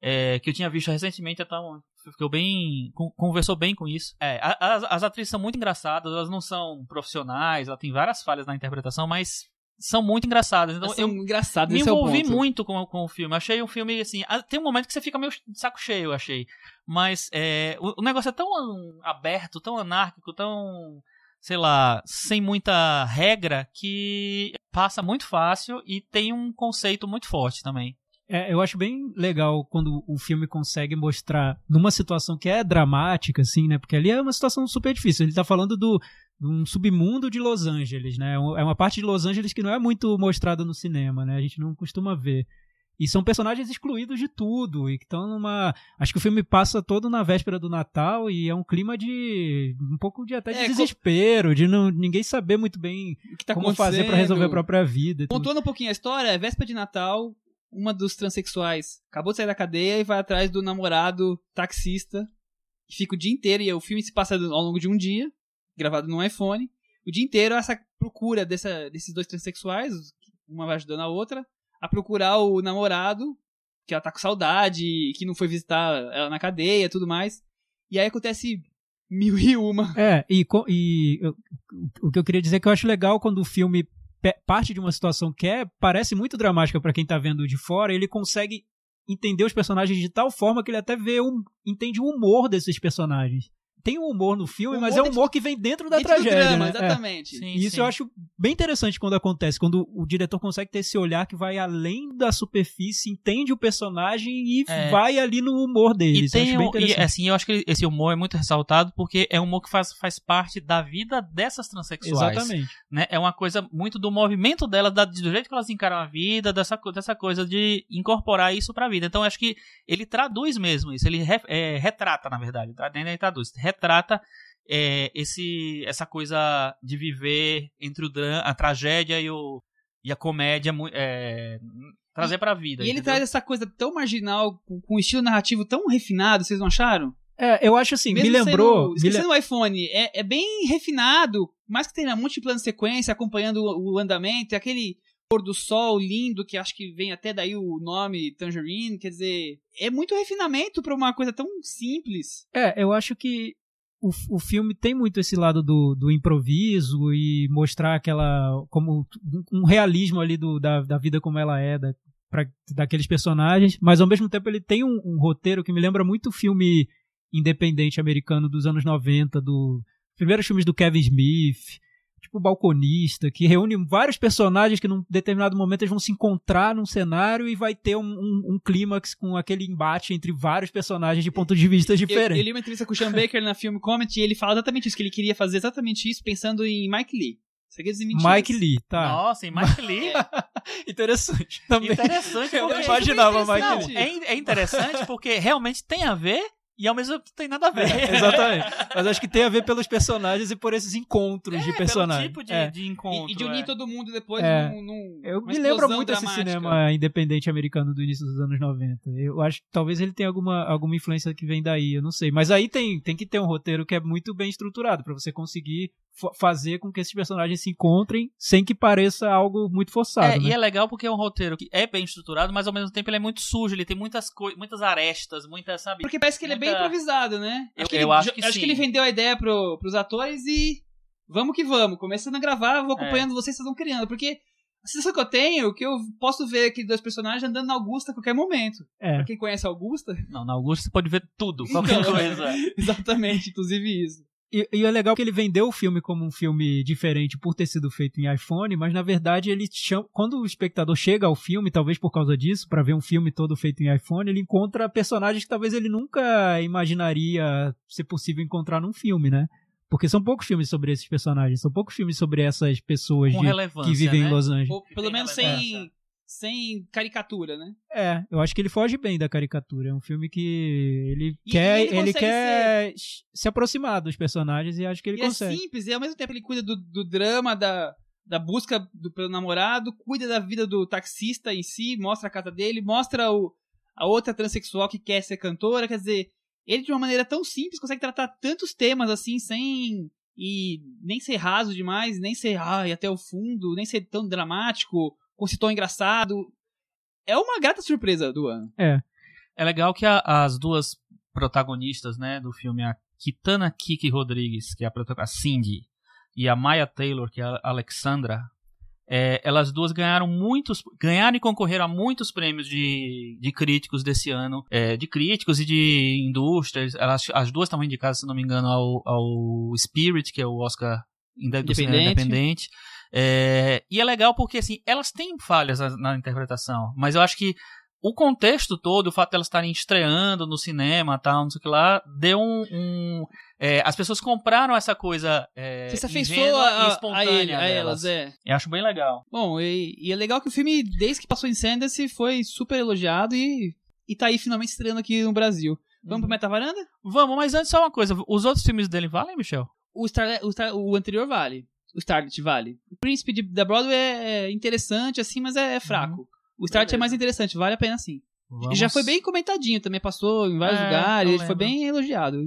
é, que eu tinha visto recentemente, então ficou bem. con- conversou bem com isso. É, as, as atrizes são muito engraçadas, elas não são profissionais, ela tem várias falhas na interpretação, mas são muito engraçadas. Então eu engraçadas, me é envolvi ponto. muito com, com o filme. Achei um filme assim. Tem um momento que você fica meio de saco cheio, eu achei. Mas é, o, o negócio é tão aberto, tão anárquico, tão. Sei lá, sem muita regra, que passa muito fácil e tem um conceito muito forte também. É, eu acho bem legal quando o filme consegue mostrar numa situação que é dramática, assim, né? Porque ali é uma situação super difícil. Ele tá falando do de um submundo de Los Angeles, né? É uma parte de Los Angeles que não é muito mostrada no cinema, né? A gente não costuma ver. E são personagens excluídos de tudo e que estão numa. Acho que o filme passa todo na véspera do Natal e é um clima de um pouco de até de É, desespero, de não, ninguém saber muito bem O que tá como fazer pra resolver a própria vida. tudo. Pontuando um pouquinho a história, é véspera de Natal, uma dos transexuais acabou de sair da cadeia e vai atrás do namorado taxista, que fica o dia inteiro, e o filme se passa ao longo de um dia, gravado num iPhone. O dia inteiro essa procura dessa, desses dois transexuais, uma vai ajudando a outra, a procurar o namorado, que ela tá com saudade, que não foi visitar ela na cadeia e tudo mais. E aí acontece mil e uma. É, e, e eu- o que eu queria dizer é que eu acho legal quando o filme parte de uma situação que é, parece muito dramática pra quem tá vendo de fora, ele consegue entender os personagens de tal forma que ele até vê um, entende o humor desses personagens. Tem um humor no filme, O mas humor é um humor que vem dentro da Dentro do tragédia. drama, né? É. exatamente. Sim, E isso sim. eu acho bem interessante quando acontece, quando o diretor consegue ter esse olhar que vai além da superfície, entende o personagem e É. vai ali no humor dele. E Isso eu acho tem bem um, e, assim, eu acho que esse humor é muito ressaltado porque é um humor que faz, faz parte da vida dessas transexuais. Exatamente. né? É uma coisa muito do movimento delas, da- do jeito que elas encaram a vida, dessa, dessa coisa de incorporar isso pra vida. Então, eu acho que ele traduz mesmo isso. Ele re- é, retrata, na verdade. Tá? Nem ele traduz. Retrata é, esse, essa coisa de viver entre o a tragédia e o, e a comédia é, trazer pra vida. E ele entendeu? traz essa coisa tão marginal, com, com um estilo narrativo tão refinado, vocês não acharam? É, eu acho assim, me Mesmo lembrou. sendo- me esquecendo le- o iPhone, é, é bem refinado, mais que tenha um monte de plano de sequência acompanhando o, o andamento, e aquele pôr do sol lindo, que acho que vem até daí o nome Tangerine, quer dizer, é muito refinamento pra uma coisa tão simples. É, eu acho que o, o filme tem muito esse lado do, do improviso e mostrar aquela. como um, realismo ali do, da, da vida como ela é, da, pra, daqueles personagens, mas ao mesmo tempo ele tem um, um roteiro que me lembra muito o filme independente americano dos anos 90, do primeiros filmes do Kevin Smith, tipo o Balconista, que reúne vários personagens que num determinado momento eles vão se encontrar num cenário e vai ter um, um, um clímax com aquele embate entre vários personagens de pontos de vista Eu, diferentes. eu li uma entrevista com o Sean Baker na Film Comment e ele fala exatamente isso, que ele queria fazer exatamente isso pensando em Mike Lee. Segredos e mentiras. Mike Lee, tá. Nossa, e Mike Lee. *laughs* Interessante também. Interessante Eu porque... imaginava bem Mike Lee. é, é interessante porque realmente tem a ver e ao mesmo tempo não tem nada a ver. É, exatamente. Mas acho que tem a ver pelos personagens e por esses encontros de É, personagens. Pelo tipo de, É. de encontro. E, e de unir é. todo mundo depois É. num, num, Eu me lembro muito desse cinema independente americano do início dos anos 90. Eu acho que talvez ele tenha alguma, alguma influência que vem daí, eu não sei. Mas aí tem, tem que ter um roteiro que é muito bem estruturado pra você conseguir fazer com que esses personagens se encontrem sem que pareça algo muito forçado. É, né? e é legal porque é um roteiro que é bem estruturado, mas ao mesmo tempo ele é muito sujo, ele tem muitas coisas, muitas arestas, muitas, sabe? Porque parece que ele é bem Muita- improvisado, né? Eu- que eu ele, acho que acho sim. que ele vendeu a ideia pro, pros atores e vamos que vamos. Começando a gravar, É. vou acompanhando vocês, vocês vão criando. Porque a sensação que eu tenho é que eu posso ver aqui dois personagens andando na Augusta a qualquer momento. É. Pra quem conhece a Augusta, Não, na Augusta você pode ver tudo, *laughs* qualquer Então, coisa. *laughs* exatamente, inclusive isso. E, e é legal que ele vendeu o filme como um filme diferente por ter sido feito em iPhone, mas na verdade ele chama, quando o espectador chega ao filme, talvez por causa disso, pra ver um filme todo feito em iPhone, ele encontra personagens que talvez ele nunca imaginaria ser possível encontrar num filme, né? Porque são poucos filmes sobre esses personagens, são poucos filmes sobre essas pessoas de- que vivem né? em Los Angeles. Ou pelo menos sem, sem caricatura, né? É, eu acho que ele foge bem da caricatura. É um filme que ele E- quer, e ele ele quer se aproximar dos personagens e acho que ele E é consegue. simples, e ao mesmo tempo ele cuida do, do drama, da, da busca do, pelo namorado, cuida da vida do taxista em si, mostra a casa dele, mostra o, a outra transexual que quer ser cantora, quer dizer, ele de uma maneira tão simples consegue tratar tantos temas assim, sem. e nem ser raso demais, nem ser ai, até o fundo, nem ser tão dramático, com esse tom engraçado. É uma grata surpresa do ano. É. É legal que a- as duas protagonistas, né, do filme, a Kitana Kiki Rodrigues, que é a protagonista, a Cindy, e a Maya Taylor, que é a Alexandra, é, elas duas ganharam muitos, ganharam e concorreram a muitos prêmios de, de críticos desse ano, é, de críticos e de indústrias. Elas, as duas estavam indicadas, se não me engano, ao, ao Spirit, que é o Oscar Independente. independente. É, e é legal porque, assim, elas têm falhas na, na interpretação, mas eu acho que o contexto todo, o fato de elas estarem estreando no cinema tal, não sei o que lá, deu um. um- é, as pessoas compraram essa coisa. É, Você se afeiçoou a, e a, espontânea ele, a elas, é. Eu acho bem legal. Bom, e, e é legal que o filme, desde que passou em Sundance, foi super elogiado e, e tá aí finalmente estreando aqui no Brasil. Vamos pro Metavaranda? Vamos, mas antes só uma coisa: os outros filmes dele valem, Michel? O, Star, o, Star- o anterior vale. O Starlet vale. O Príncipe de- da Broadway é interessante, assim, mas é, é fraco. O Starlet é mais interessante, vale a pena sim. Vamos- E já foi bem comentadinho também, passou em vários É, lugares, ele foi bem elogiado.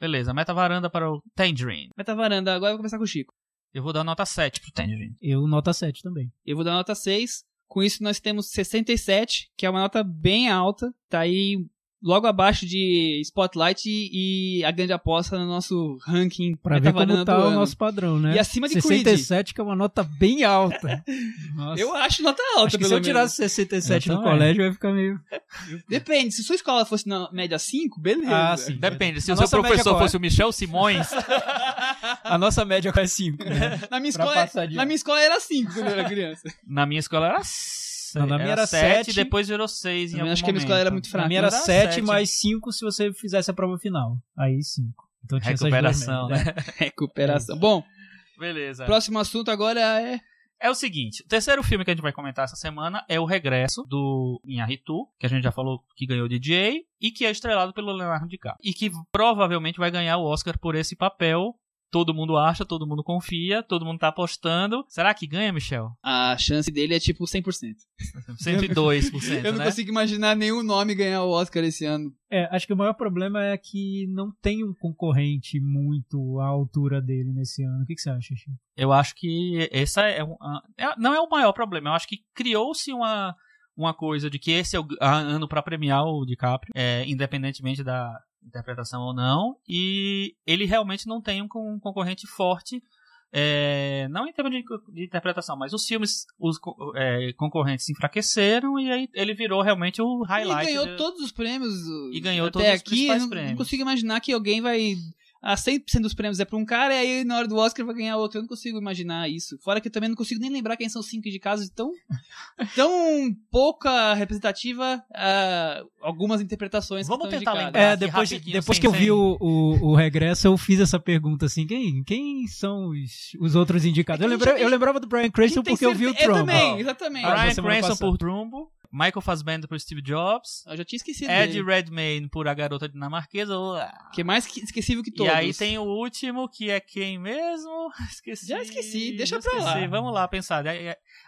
Beleza, meta varanda para o Tangerine. Metavaranda, agora eu vou começar com o Chico. Eu vou dar nota 7 pro Tangerine. Eu nota 7 também. Eu vou dar nota 6. Com isso, nós temos 67, que é uma nota bem alta. Tá aí logo abaixo de Spotlight e, e a grande aposta no nosso ranking Pra ver como tá o ano. nosso padrão, né? E acima de Creed. 67, que é uma nota bem alta. *laughs* Nossa. Eu acho nota alta, Acho que pelo se eu tirasse 67 Eu no colégio, vai ficar meio. *laughs* Depende, se sua escola fosse na média 5, beleza. Ah, sim. Depende, se A o seu professor é? fosse o Michel Simões, *laughs* A nossa média é 5. Né? Na minha, escola, de na minha escola era 5 quando eu era criança. na minha escola era. Não, na minha era 7, sete. depois virou 6 em algum acho que a minha momento. escola era muito fraca. Pra mim era Era 7 sete. mais 5 se você fizesse a prova final. Aí 5. Então tinha Recuperação, médias. né? *laughs* Recuperação. Bom, Beleza. próximo assunto agora é. É o seguinte, o terceiro filme que a gente vai comentar essa semana é O Regresso, do Inharitu, que a gente já falou que ganhou DJ, e que é estrelado pelo Leonardo DiCaprio. E que provavelmente vai ganhar o Oscar por esse papel todo mundo acha, todo mundo confia, todo mundo tá apostando. Será que ganha, Michel? A chance dele é tipo 100%. 102%, *laughs* *laughs* Eu não né? consigo imaginar nenhum nome ganhar o Oscar esse ano. É, acho que o maior problema é que não tem um concorrente muito à altura dele nesse ano. O que, que você acha, Chico? Eu acho que essa é, um, é- não é o maior problema. Eu acho que criou-se uma, uma coisa de que esse é o ano para premiar o DiCaprio, é, independentemente da interpretação ou não, e ele realmente não tem um, con- concorrente forte. é, não em termos de, de interpretação, mas os filmes, os é, concorrentes se enfraqueceram e aí ele virou realmente o highlight. Ele ganhou de- todos os prêmios. E ganhou até todos os aqui. principais eu não, prêmios. não consigo imaginar que alguém vai. A 100% dos prêmios é pra um cara e aí na hora do Oscar vai ganhar outro. Eu não consigo imaginar isso. Fora que eu também não consigo nem lembrar quem são os cinco indicados. Tão, *laughs* tão pouca representativa a algumas interpretações. que Vamos tentar indicadas. lembrar. É, depois, depois que eu vi o, o, o regresso, eu fiz essa pergunta assim: quem, quem são os, os outros indicados? É Eu, eu lembrava do Brian Cranston porque eu vi o certeza- Trump. Eu também, exatamente. Ah, Brian Cranston por Trumbo, Michael Fassbender por Steve Jobs, Eu já tinha esquecido. Ed dele. Redmayne por A Garota Dinamarquesa. ou- Que é mais que- esquecível que E todos. aí tem o último, que é quem mesmo? *laughs* Esqueci. Já esqueci, deixa Já pra lá. esqueci. Vamos lá pensar.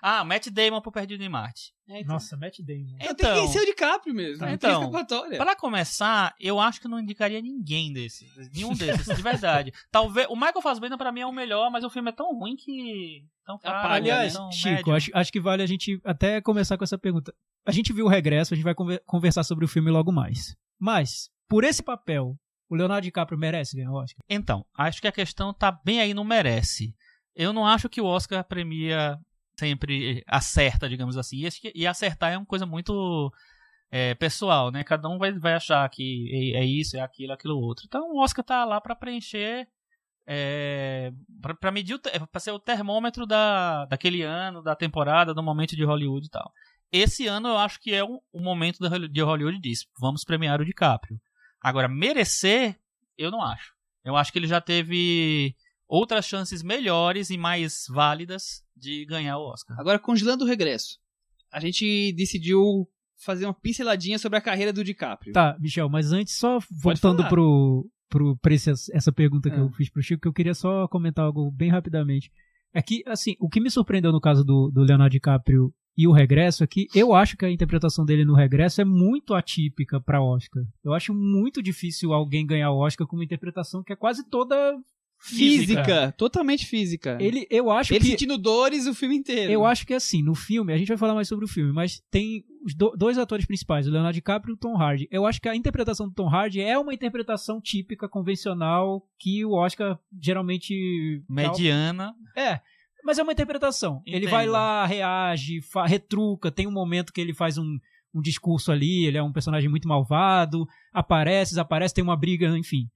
Ah, Matt Damon por Perdido em Marte. É, então. Nossa, Matt Damon. Então, tem Então- que ser o DiCaprio mesmo. Tá, então. Pra começar, eu acho que não indicaria ninguém desses. Nenhum desses, de verdade. *laughs* Talvez. O Michael Fassbender pra mim é o melhor, mas o filme é tão ruim que. Tão fraco, Apaga, Aliás, Chico, acho, acho que vale a gente até começar com essa pergunta. A gente viu o regresso, a gente vai conver- conversar sobre o filme logo mais. Mas, por esse papel, o Leonardo DiCaprio merece ganhar o Oscar? Então, acho que a questão tá bem aí, não merece. Eu não acho que o Oscar premia sempre acerta, digamos assim. E, e acertar é uma coisa muito é, pessoal, né? Cada um vai, vai achar que é, é isso, é aquilo, é aquilo outro. Então o Oscar tá lá pra preencher. É, pra medir pra ser o termômetro da, daquele ano, da temporada, do momento de Hollywood e tal. Esse ano eu acho que é o, o momento de Hollywood disso. Vamos premiar o DiCaprio. Agora, merecer, eu não acho. Eu acho que ele já teve outras chances melhores e mais válidas de ganhar o Oscar. Agora, congelando o regresso. A gente decidiu fazer uma pinceladinha sobre a carreira do DiCaprio. Tá, Michel, mas antes, só voltando pro, pro, pra esse- essa pergunta que Ah. eu fiz pro Chico, que eu queria só comentar algo bem rapidamente. É que, assim, o que me surpreendeu no caso do, do Leonardo DiCaprio e o Regresso é que eu acho que a interpretação dele no Regresso é muito atípica pra Oscar. Eu acho muito difícil alguém ganhar o Oscar com uma interpretação que é quase toda Física, física. totalmente física. Ele, eu acho Ele que sentindo dores o filme inteiro. eu acho que assim, no filme, a gente vai falar mais sobre o filme, mas tem os do- dois atores principais, o Leonardo DiCaprio e o Tom Hardy. Eu acho que a interpretação do Tom Hardy é uma interpretação típica, convencional, que o Oscar geralmente. Mediana. É. Mas é uma interpretação. Ele Entendo. vai lá, reage, fa- retruca, tem um momento que ele faz um, um discurso ali, ele é um personagem muito malvado, aparece, desaparece, tem uma briga, enfim.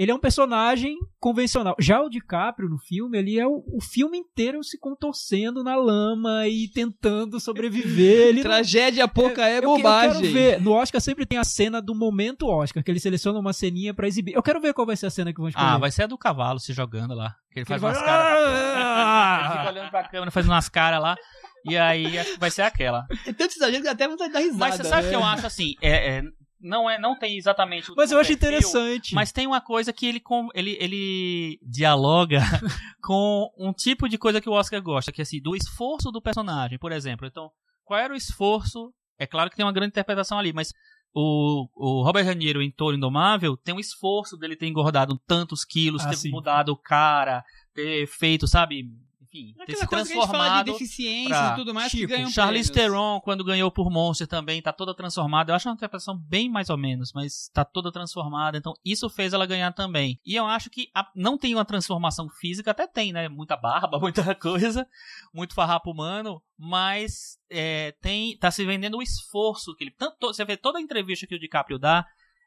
Ele é um personagem convencional. Já o DiCaprio no filme, ele é o, o filme inteiro se contorcendo na lama e tentando sobreviver. *laughs* Ele não- Tragédia pouca é, eu, bobagem. Eu quero ver. No Oscar sempre tem a cena do momento Oscar, que ele seleciona uma ceninha pra exibir. Eu quero ver qual vai ser a cena que vão escolher. Ah, vai ser a do cavalo se jogando lá. Que ele Que ele faz vai- umas caras. Ah! *laughs* Ele fica olhando pra câmera, fazendo umas caras lá. E aí acho que vai ser aquela. É tanto exagero que até vontade de dar risada. Mas você sabe né? que eu acho assim? É, é, não, é, não tem exatamente o Mas eu acho perfil, interessante. Mas tem uma coisa que ele, com- ele, ele dialoga *laughs* com um tipo de coisa que o Oscar gosta, que é assim, do esforço do personagem, por exemplo. Então, qual era o esforço? É claro que tem uma grande interpretação ali, mas o, o Robert De Niro em Toro Indomável tem um esforço dele ter engordado tantos quilos, Ah, ter sim. mudado o cara, ter feito, sabe? Enfim, ter Aquela se a gente fala de transformado. deficiência e tudo mais Chico, que ganham Charlize. Theron, quando ganhou por Monster também, tá toda transformada. Eu acho uma interpretação bem mais ou menos, mas tá toda transformada. Então, isso fez ela ganhar também. E eu acho que a- não tem uma transformação física, até tem, né? Muita barba, *laughs* muita coisa, muito farrapo humano, mas é, tem, tá se vendendo o esforço que ele. Tanto, você vê toda a entrevista que o DiCaprio dá.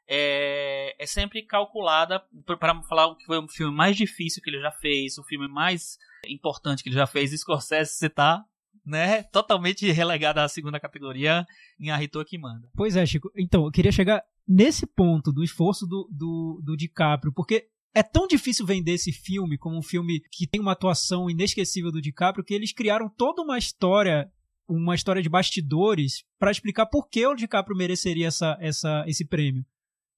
É, é sempre calculada para falar o que foi o filme mais difícil que ele já fez, o filme mais importante que ele já fez. Scorsese, você tá né, totalmente relegado à segunda categoria em Arritor que manda. Pois é, Chico. Então, eu queria chegar nesse ponto do esforço do, do, do DiCaprio, porque é tão difícil vender esse filme como um filme que tem uma atuação inesquecível do DiCaprio que eles criaram toda uma história, uma história de bastidores para explicar por que o DiCaprio mereceria essa, essa, esse prêmio.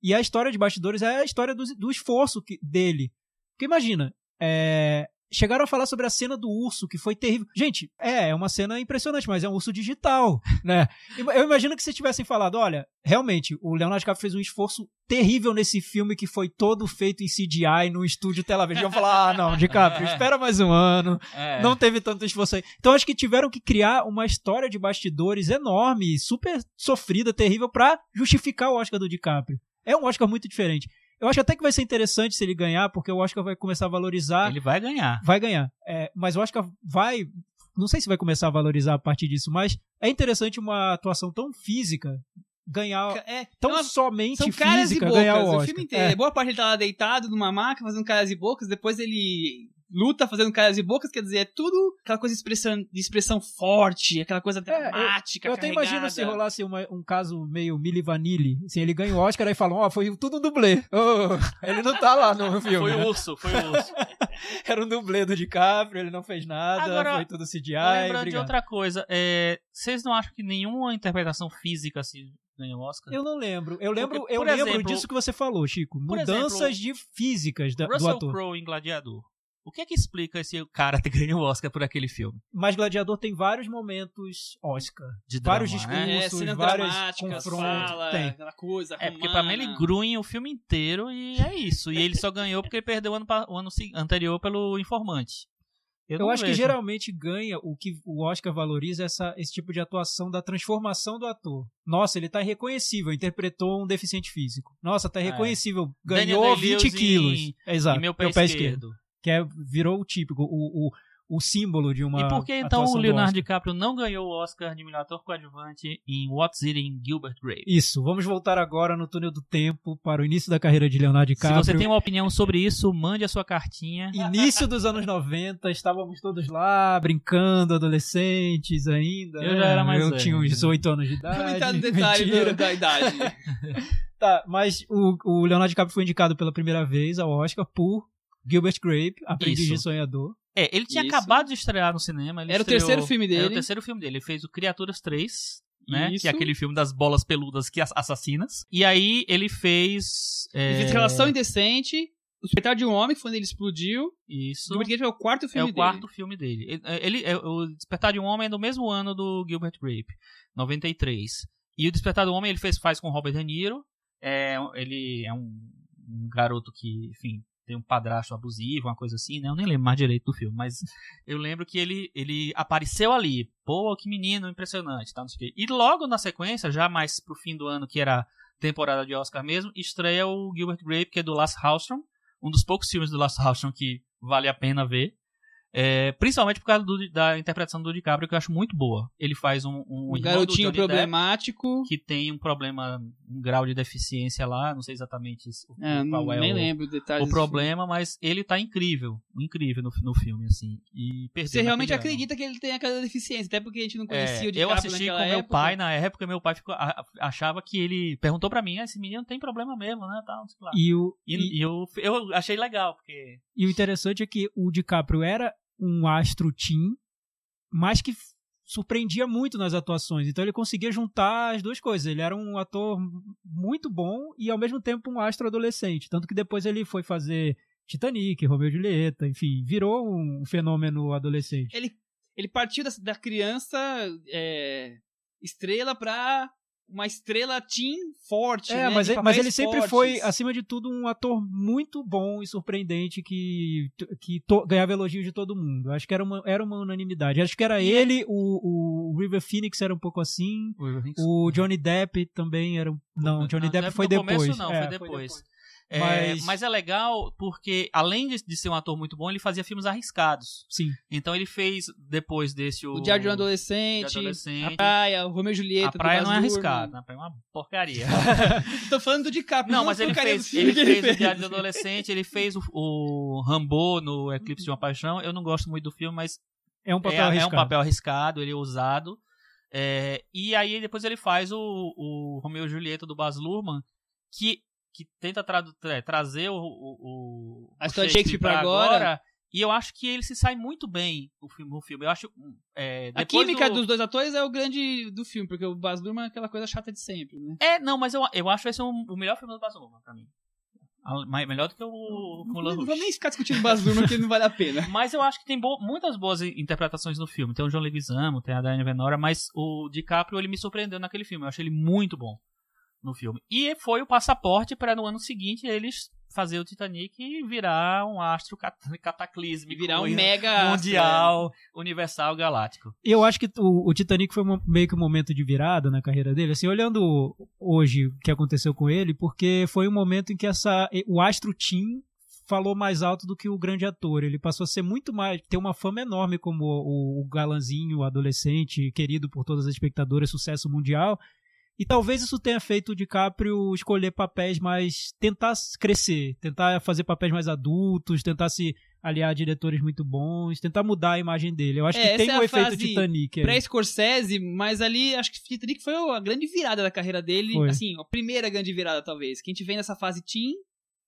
E a história de bastidores é a história do, do esforço que- dele. Porque imagina, É, chegaram a falar sobre a cena do urso, que foi terrível. Gente, é, é uma cena impressionante, mas é um urso digital, *laughs* né? Eu imagino que se tivessem falado, olha, realmente, o Leonardo DiCaprio fez um esforço terrível nesse filme que foi todo feito em CGI no estúdio Tel Aviv. Iam falar, ah, não, DiCaprio, espera mais um ano, É. não teve tanto esforço aí. Então acho que tiveram que criar uma história de bastidores enorme, super sofrida, terrível, pra justificar o Oscar do DiCaprio. É um Oscar muito diferente. Eu acho até que vai ser interessante se ele ganhar, porque o Oscar vai começar a valorizar Ele vai ganhar. vai ganhar. É, mas acho que vai. Não sei se vai começar a valorizar a partir disso, mas é interessante uma atuação tão física ganhar. É, Tão é uma- somente são caras e física bocas ganhar o o Oscar. filme inteiro. É. Boa parte ele tá lá deitado numa maca fazendo caras e bocas, depois ele luta fazendo caras e bocas, quer dizer, é tudo aquela coisa de expressão, de expressão forte, aquela coisa dramática, É, Eu até imagino se rolasse uma- um caso meio Milli Vanilli. Assim, ele ganha o Oscar e falam, ó, foi tudo um dublê. Oh, ele não tá lá no filme. Foi o urso, foi o urso. *laughs* Era um dublê do DiCaprio, ele não fez nada, Agora, foi tudo CGI. Lembrando de obrigado. outra coisa, é, vocês não acham que nenhuma interpretação física assim ganhou Oscar? Eu não lembro. Eu lembro, Porque, eu por lembro exemplo- disso que você falou, Chico. Mudanças de físicas da- do Russell ator. Crowe em Gladiador. O que é que explica esse cara *laughs* ter ganho o Oscar por aquele filme? Mas Gladiador tem vários momentos Oscar. De Vários drama, discursos. né? É, cenas vários dramáticas, confrontos, fala, tem. aquela coisa É, porque pra mim ele grunhe o filme inteiro e é isso. E ele só ganhou porque ele perdeu o ano, o ano anterior pelo Informante. Eu, não acho que vejo. geralmente ganha o que o Oscar valoriza é essa, esse tipo de atuação da transformação do ator. Nossa, ele tá irreconhecível, interpretou um deficiente físico. Nossa, tá irreconhecível, Daniel ganhou Day-Lewis 20 quilos. em- Exato. E meu pé, é o pé esquerdo. Que é, virou o típico, o, o, o símbolo de uma. E por que então o do Leonardo? DiCaprio não ganhou o Oscar de melhor ator coadjuvante em What's Eating Gilbert Grape? Isso, vamos voltar agora no túnel do tempo para o início da carreira de Leonardo Se DiCaprio. você tem uma opinião sobre isso, mande a sua cartinha. Início dos anos 90, estávamos todos lá, brincando, adolescentes ainda. Eu né? já era mais Eu velho, tinha uns né? 18 anos de idade. No *laughs* detalhe do- da idade. *laughs* Tá, mas o, o Leonardo DiCaprio foi indicado pela primeira vez ao Oscar por Gilbert Grape, Aprendiz Isso. de Sonhador. É, ele tinha Isso. acabado de estrear no cinema. ele Era o estreou- terceiro filme Era o dele. terceiro filme dele. Ele fez o Criaturas 3, né? Isso. Que é aquele filme das bolas peludas que ass- assassinas. E aí ele fez. é, Ele fez Relação Indecente, O Despertar de um Homem, que foi quando ele explodiu. Isso. Gilbert Grape é o quarto É filme o quarto filme dele. Ele, ele- é, o Despertar de um Homem é do mesmo ano do Gilbert Grape, 93. E o Despertar do Homem ele fez, faz com Robert De Niro. É, ele é um, um garoto que, enfim, tem um padrasto abusivo, uma coisa assim, né? Eu nem lembro mais direito do filme, mas *laughs* eu lembro que ele, ele apareceu ali. Pô, que menino impressionante, tá? Não sei o quê. E logo na sequência, já mais pro fim do ano, que era temporada de Oscar mesmo, estreia o Gilbert Grape, que é do Last Hallstrom, um dos poucos filmes do Last Hallstrom que vale a pena ver. É, principalmente por causa do- da interpretação do DiCaprio, que eu acho muito boa. Ele faz um, um, Um garotinho Johnny Depp problemático. que tem um problema, um grau de deficiência lá, não sei exatamente o- É, qual é nem o, lembro o problema, mas ele tá incrível, incrível no, no filme, assim. E Você realmente ano. acredita que ele tem aquela deficiência, até porque a gente não É, conhecia o eu DiCaprio assisti com naquela meu época. pai na época, meu pai ficou- achava que ele perguntou pra mim, ah, esse menino tem problema mesmo, né, tal. E o, E, e- e eu, eu achei legal, porque e o interessante é que o DiCaprio era um astro teen, mas que surpreendia muito nas atuações. Então ele conseguia juntar as duas coisas. Ele era um ator muito bom e ao mesmo tempo um astro adolescente. Tanto que depois ele foi fazer Titanic, Romeo e Julieta, enfim, virou um fenômeno adolescente. Ele, ele partiu da, da criança é, estrela pra uma estrela teen forte. É, né, mas, ele, mas ele sempre fortes. foi, acima de tudo, um ator muito bom e surpreendente que, que to- ganhava elogios de todo mundo. Acho que era uma, era uma unanimidade. Acho que era ele, o, o River Phoenix era um pouco assim, o Johnny Depp também era. um- Não, Johnny Não, Depp foi depois. começo não, É, foi depois. É, Mas- mas... é legal porque, além de, de ser um ator muito bom, ele fazia filmes arriscados. Sim. Então ele fez, depois desse, o... O Diário de um Adolescente, de Adolescente. A Praia, o Romeo e Julieta. A praia não é Luhrmann. arriscado, a praia é uma porcaria. *laughs* Tô falando do DiCaprio. não, mas ele porcaria do fez, ele fez o Diário de Adolescente, ele fez o, o Rambo no Eclipse de uma Paixão. Eu não gosto muito do filme, mas É um papel é, é arriscado. um papel arriscado, ele é ousado. É, e aí depois ele faz o, o Romeo e Julieta do Baz Luhrmann, que, que tenta tradu- tra- trazer o, o, o- A o história de Shakespeare pra agora. E eu acho que ele se sai muito bem no filme. No filme. Eu acho. é, A química do- dos dois atores é o grande do filme, porque o Baz Luhrmann é aquela coisa chata de sempre, né? É, não, mas eu, eu acho esse um- o melhor filme do Baz Luhrmann pra mim. A- Melhor do que o Moulin não vou nem ficar discutindo Baz Luhrmann, que não vale a pena. *laughs* Mas eu acho que tem bo- muitas boas interpretações no filme. Tem o John Leguizamo, tem a Diane Venora, mas o DiCaprio ele me surpreendeu naquele filme. Eu achei ele muito bom no filme. E foi o passaporte para no ano seguinte eles fazer o Titanic e virar um astro cat *laughs* cataclísmico, Virar um mega mundial, universal, galáctico. Eu acho que o, o Titanic foi um- meio que um momento de virada na carreira dele, assim, olhando hoje o que aconteceu com ele, porque foi um momento em que essa, o Astro Tim falou mais alto do que o grande ator. Ele passou a ser muito mais, ter uma fama enorme como o, o galanzinho, o adolescente, querido por todas as espectadoras, sucesso mundial. E talvez isso tenha feito o DiCaprio escolher papéis mais. tentar crescer, tentar fazer papéis mais adultos, tentar se aliar a diretores muito bons, tentar mudar a imagem dele. Eu acho É, que tem é o a efeito fase Titanic. Pré-Scorsese, mas ali acho que Titanic foi a grande virada da carreira dele. Foi. Assim, a primeira grande virada, talvez. Que a gente vem nessa fase teen,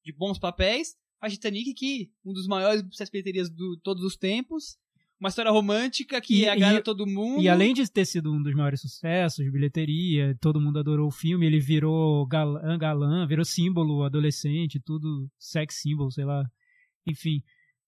de bons papéis, faz Titanic, que um dos maiores sucessos bilheterias de todos os tempos. Uma história romântica que E- agrada e- todo mundo. E além de ter sido um dos maiores sucessos de bilheteria, todo mundo adorou o filme, ele virou galã, galã virou símbolo adolescente, tudo sex symbol, sei lá. Enfim.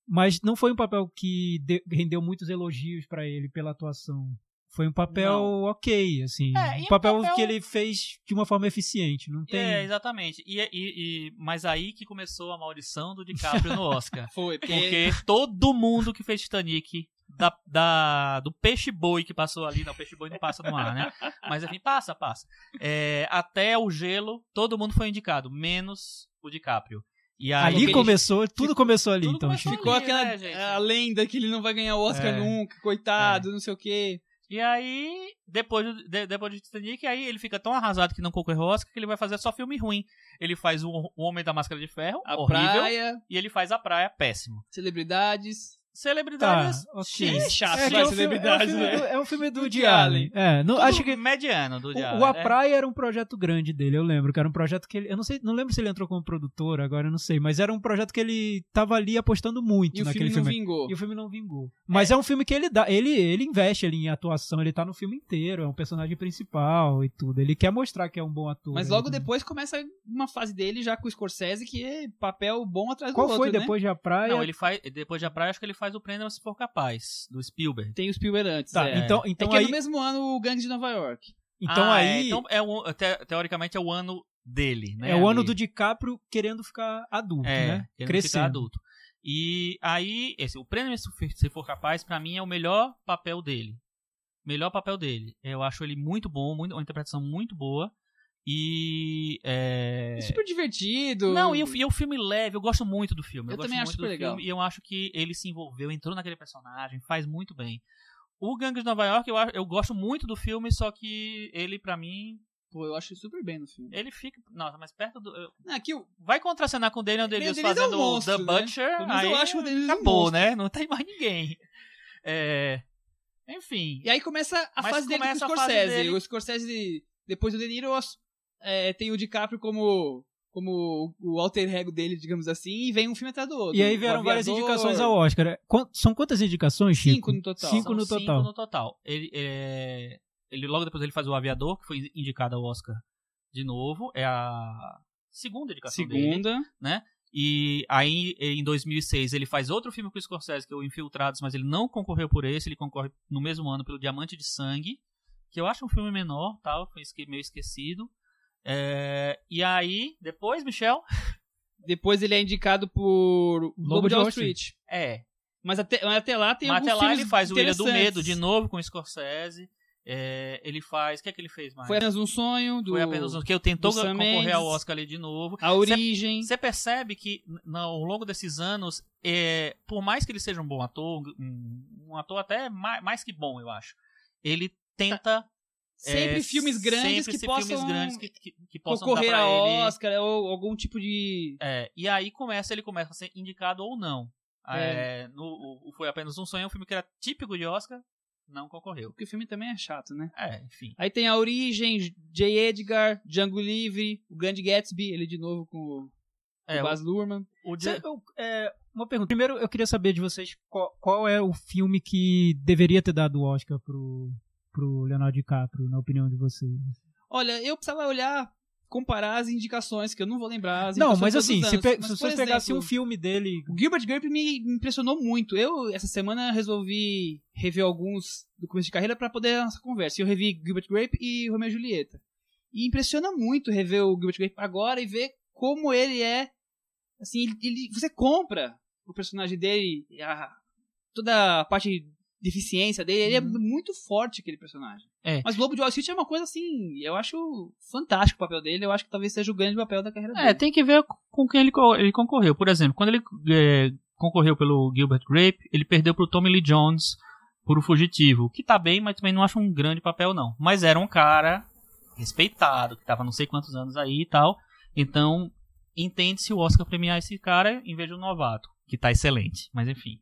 Mas não foi um papel que de- rendeu muitos elogios pra ele pela atuação. Foi um papel Não. ok, assim. É, um papel, papel- que ele fez de uma forma eficiente. Não tem. É, exatamente. E, e- e- mas aí que começou a maldição do *laughs* DiCaprio no Oscar. Foi, porque... Porque todo mundo que fez Titanic, da, da- do peixe boi que passou ali, não, o peixe boi não passa no ar, né? Mas enfim, passa, passa. É, até o gelo, todo mundo foi indicado, menos o DiCaprio. E aí, ali ele- começou, tudo começou ali, tudo então. começou. Ficou ali, aquela né, a lenda que ele não vai ganhar o Oscar É. nunca, coitado, não sei o quê. e aí depois, do- de, depois de Titanic, aí ele fica tão arrasado que não concorreu ao Oscar que ele vai fazer só filme ruim. Ele faz o, o Homem da Máscara de Ferro, A horrível, praia, e ele faz A Praia, péssimo. celebridades. Celebridades, Tá, ok. X. É chato, É, é um filme- celebridades, é um filme né? do- É um filme do Do Woody Woody Allen. É, não, Tudo acho que mediano do O, diário. o A é. Praia era um projeto grande dele, eu lembro, que era um projeto que ele. Eu não sei, não lembro se ele entrou como produtor, agora eu não sei, mas era um projeto que ele tava ali apostando muito E o naquele filme não filme. vingou. E o filme não vingou. Mas é. um filme que ele dá. Ele, ele investe ali em atuação, ele tá no filme inteiro, é um personagem principal e tudo. Ele quer mostrar que é um bom ator. Mas ali logo também. depois começa uma fase dele já com o Scorsese, que é papel bom atrás Qual do foi outro, né? depois de A Praia? Não, ele faz. Depois de A Praia, acho que ele faz o Prenda Se For Capaz, do Spielberg. Tem o Spielberg antes, Tá, é. então, é então que aí. é no mesmo ano o Gangue de Nova York. Então Ah, aí. É, então é o, te- teoricamente é o ano dele, né? é o ano ali. do DiCaprio querendo ficar adulto, É, né? Crescendo. ficar adulto. E aí, esse, o Prêmio Se For- Capaz, pra mim, é o melhor papel dele. Melhor papel dele. Eu acho ele muito bom, muito, uma interpretação muito boa. E. É... É super divertido. Não, e o, e o filme leve, eu gosto muito do filme. Eu gosto também acho muito super do legal. filme, E eu acho que ele se envolveu, entrou naquele personagem, faz muito bem. O Gangue de Nova York, eu, eu gosto muito do filme, só que ele, pra mim, Pô, eu acho super bem no filme. ele fica. Nossa, mas perto do. eu- Ah, aqui o Vai contracenar com o Daniel Daniel Day-Lewis Day-Lewis é um fazendo o monstro, The né? Butcher. Menos eu acho o Day-Lewis um acabou, monstro. né? Não tem mais ninguém. É, Enfim. E aí começa a Mas fase dele com o começa Scorsese. O Scorsese, depois do De Niro, é, tem o DiCaprio como, como o alter ego dele, digamos assim, e vem um filme atrás do outro. E aí vieram várias indicações ao Oscar. Quan- São quantas indicações, Chico? Cinco no total. Cinco São no cinco total. no total. Ele, é, ele logo depois ele faz o Aviador, que foi indicado ao Oscar de novo. É a segunda indicação dele. Segunda. E aí, em 2006, ele faz outro filme com o Scorsese, que é o Infiltrados, mas ele não concorreu por esse, ele concorre no mesmo ano pelo Diamante de Sangue, que eu acho um filme menor, tal, foi meio esquecido. É, e aí, depois, Michel, Depois ele é indicado por Lobo de Wall Street. é, Mas até, mas até lá tem mas alguns até lá ele faz o Ilha do. Medo de novo com o Scorsese, é, ele faz, o que é que ele fez mais? Foi apenas um sonho do Foi apenas um que eu tentou concorrer Mendes. ao Oscar ali de novo. A Origem. Você percebe que n- ao longo desses anos, é, por mais que ele seja um bom ator, um, um ator até mais, mais que bom, eu acho, ele tenta Sempre é, filmes grandes sempre que possam filmes grandes que, que, que possam concorrer dar pra a ele. Oscar ou algum tipo de... É, e aí começa, ele começa a ser indicado ou não. É. É, no, o- Foi apenas um sonho, um filme que era típico de Oscar, não concorreu. Porque o filme também é chato, né? É, enfim. Aí tem A Origem, J. Edgar, Django Livre, O Grande Gatsby, ele de novo com o, É, o Baz Luhrmann. o, o eu- é, uma pergunta. Primeiro, eu queria saber de vocês qual, qual é o filme que deveria ter dado o Oscar pro, pro Leonardo DiCaprio, na opinião de vocês. Olha, eu precisava olhar comparar as indicações, que eu não vou lembrar. Não, mas assim, se, pe- Mas, se por você pegasse um filme dele. O Gilbert Grape me impressionou muito. Eu, essa semana, resolvi rever alguns do começo de carreira para poder nossa conversa. E eu revi Gilbert Grape e Romeo e Julieta. E impressiona muito rever o Gilbert Grape agora e ver como ele é. Assim, ele, você compra o personagem dele, a- toda a parte deficiência dele, ele é muito forte aquele personagem. É. Mas o Lobo de Wall Street é uma coisa assim, eu acho fantástico o papel dele, eu acho que talvez seja o grande papel da carreira É, dele. tem que ver com quem ele, ele concorreu. Por exemplo, quando ele é, concorreu pelo Gilbert Grape, ele perdeu pro Tommy Lee Jones por O Fugitivo, que tá bem, mas também não acho um grande papel, não. Mas era um cara respeitado, que tava não sei quantos anos aí e tal. Então, entende-se o Oscar premiar esse cara em vez do novato, que tá excelente, mas enfim.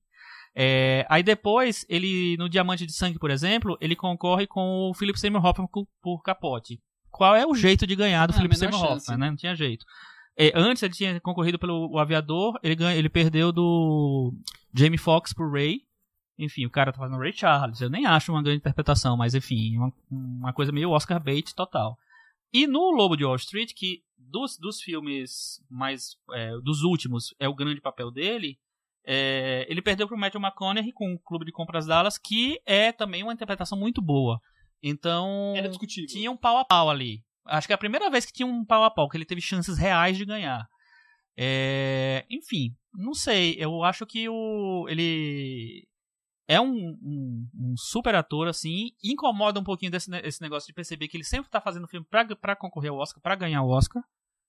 É, aí depois, ele no Diamante de Sangue, por exemplo, ele concorre com o Philip Seymour Hoffman por, por Capote. Qual é o jeito de ganhar do Ah, Philip Seymour chance. Hoffman, né? Não tinha jeito. É, antes ele tinha concorrido pelo o Aviador, ele, ganha, ele perdeu do Jamie Foxx pro Ray. Enfim, o cara tá fazendo Ray Charles. Eu nem acho uma grande interpretação, mas enfim, uma, uma coisa meio Oscar bait total. E no Lobo de Wall Street, que dos, dos filmes mais. é, dos últimos é o grande papel dele, é, ele perdeu pro Matthew McConaughey com o Clube de Compras Dallas, que é também uma interpretação muito boa. Então. Era discutível. Tinha um pau a pau ali. Acho que é a primeira vez que tinha um pau a pau, que ele teve chances reais de ganhar. É, enfim, não sei. Eu acho que o ele é um, um- um super ator, assim. Incomoda um pouquinho desse esse negócio de perceber que ele sempre tá fazendo filme pra, pra concorrer ao Oscar, pra ganhar o Oscar.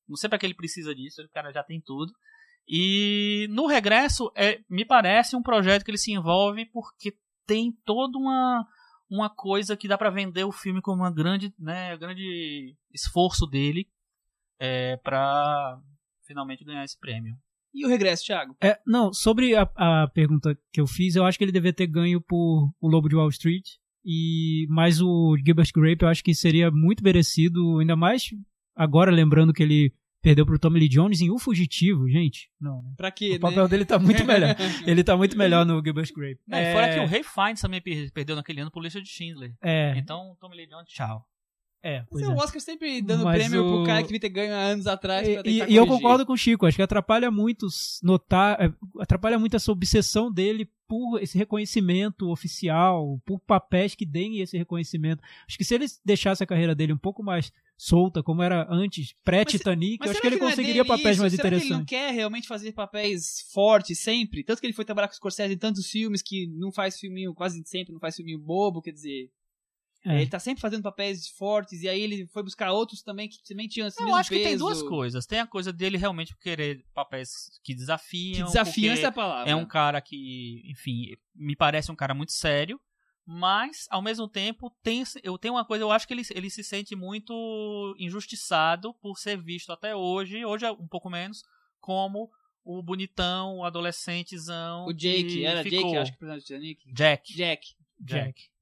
Não sei pra que ele precisa disso, o cara já tem tudo. E no regresso, é, me parece um projeto que ele se envolve porque tem toda uma, uma coisa que dá pra vender o filme como uma grande, né, grande esforço dele é, para finalmente ganhar esse prêmio. E o regresso, Thiago? É, não, sobre a, a pergunta que eu fiz, eu acho que ele devia ter ganho por O Lobo de Wall Street. E mais o Gilbert Grape, eu acho que seria muito merecido, ainda mais agora lembrando que ele perdeu pro Tommy Lee Jones em O Fugitivo, gente. Não, né? Pra quê, O papel dele tá muito *laughs* melhor. Ele tá muito melhor no Gilbert Grape. Não, e Fora que o Ray Fiennes também per- perdeu naquele ano por lista de Schindler. É, Então, Tommy Lee Jones, tchau. é, pois é é. o Oscar sempre dando Mas prêmio o- pro cara que devia ter ganho há anos atrás pra E, tentar e eu concordo com o Chico, acho que atrapalha muito notar, é, atrapalha muito essa obsessão dele por esse reconhecimento oficial, por papéis que deem esse reconhecimento. Acho que se ele deixasse a carreira dele um pouco mais solta, como era antes, pré-Titanic, eu acho que ele é conseguiria dele papéis isso? mais será Que ele não interessantes. quer realmente fazer papéis fortes sempre? Tanto que ele foi trabalhar com o Scorsese em tantos filmes que não faz filminho, quase sempre não faz filminho bobo, quer dizer. É. Ele tá sempre fazendo papéis fortes, e aí ele foi buscar outros também que também tinham esse Eu acho que tem peso. duas coisas. Tem a coisa dele realmente querer papéis que desafiam. Que desafiam essa palavra. É um cara que, enfim, me parece um cara muito sério, mas ao mesmo tempo tem eu tenho uma coisa, eu acho que ele, ele se sente muito injustiçado por ser visto até hoje, hoje é um pouco menos, como o bonitão, o adolescentezão. O Jake, era ficou. Jake, acho que o personagem do Titanic. Jack. Jack. Jack.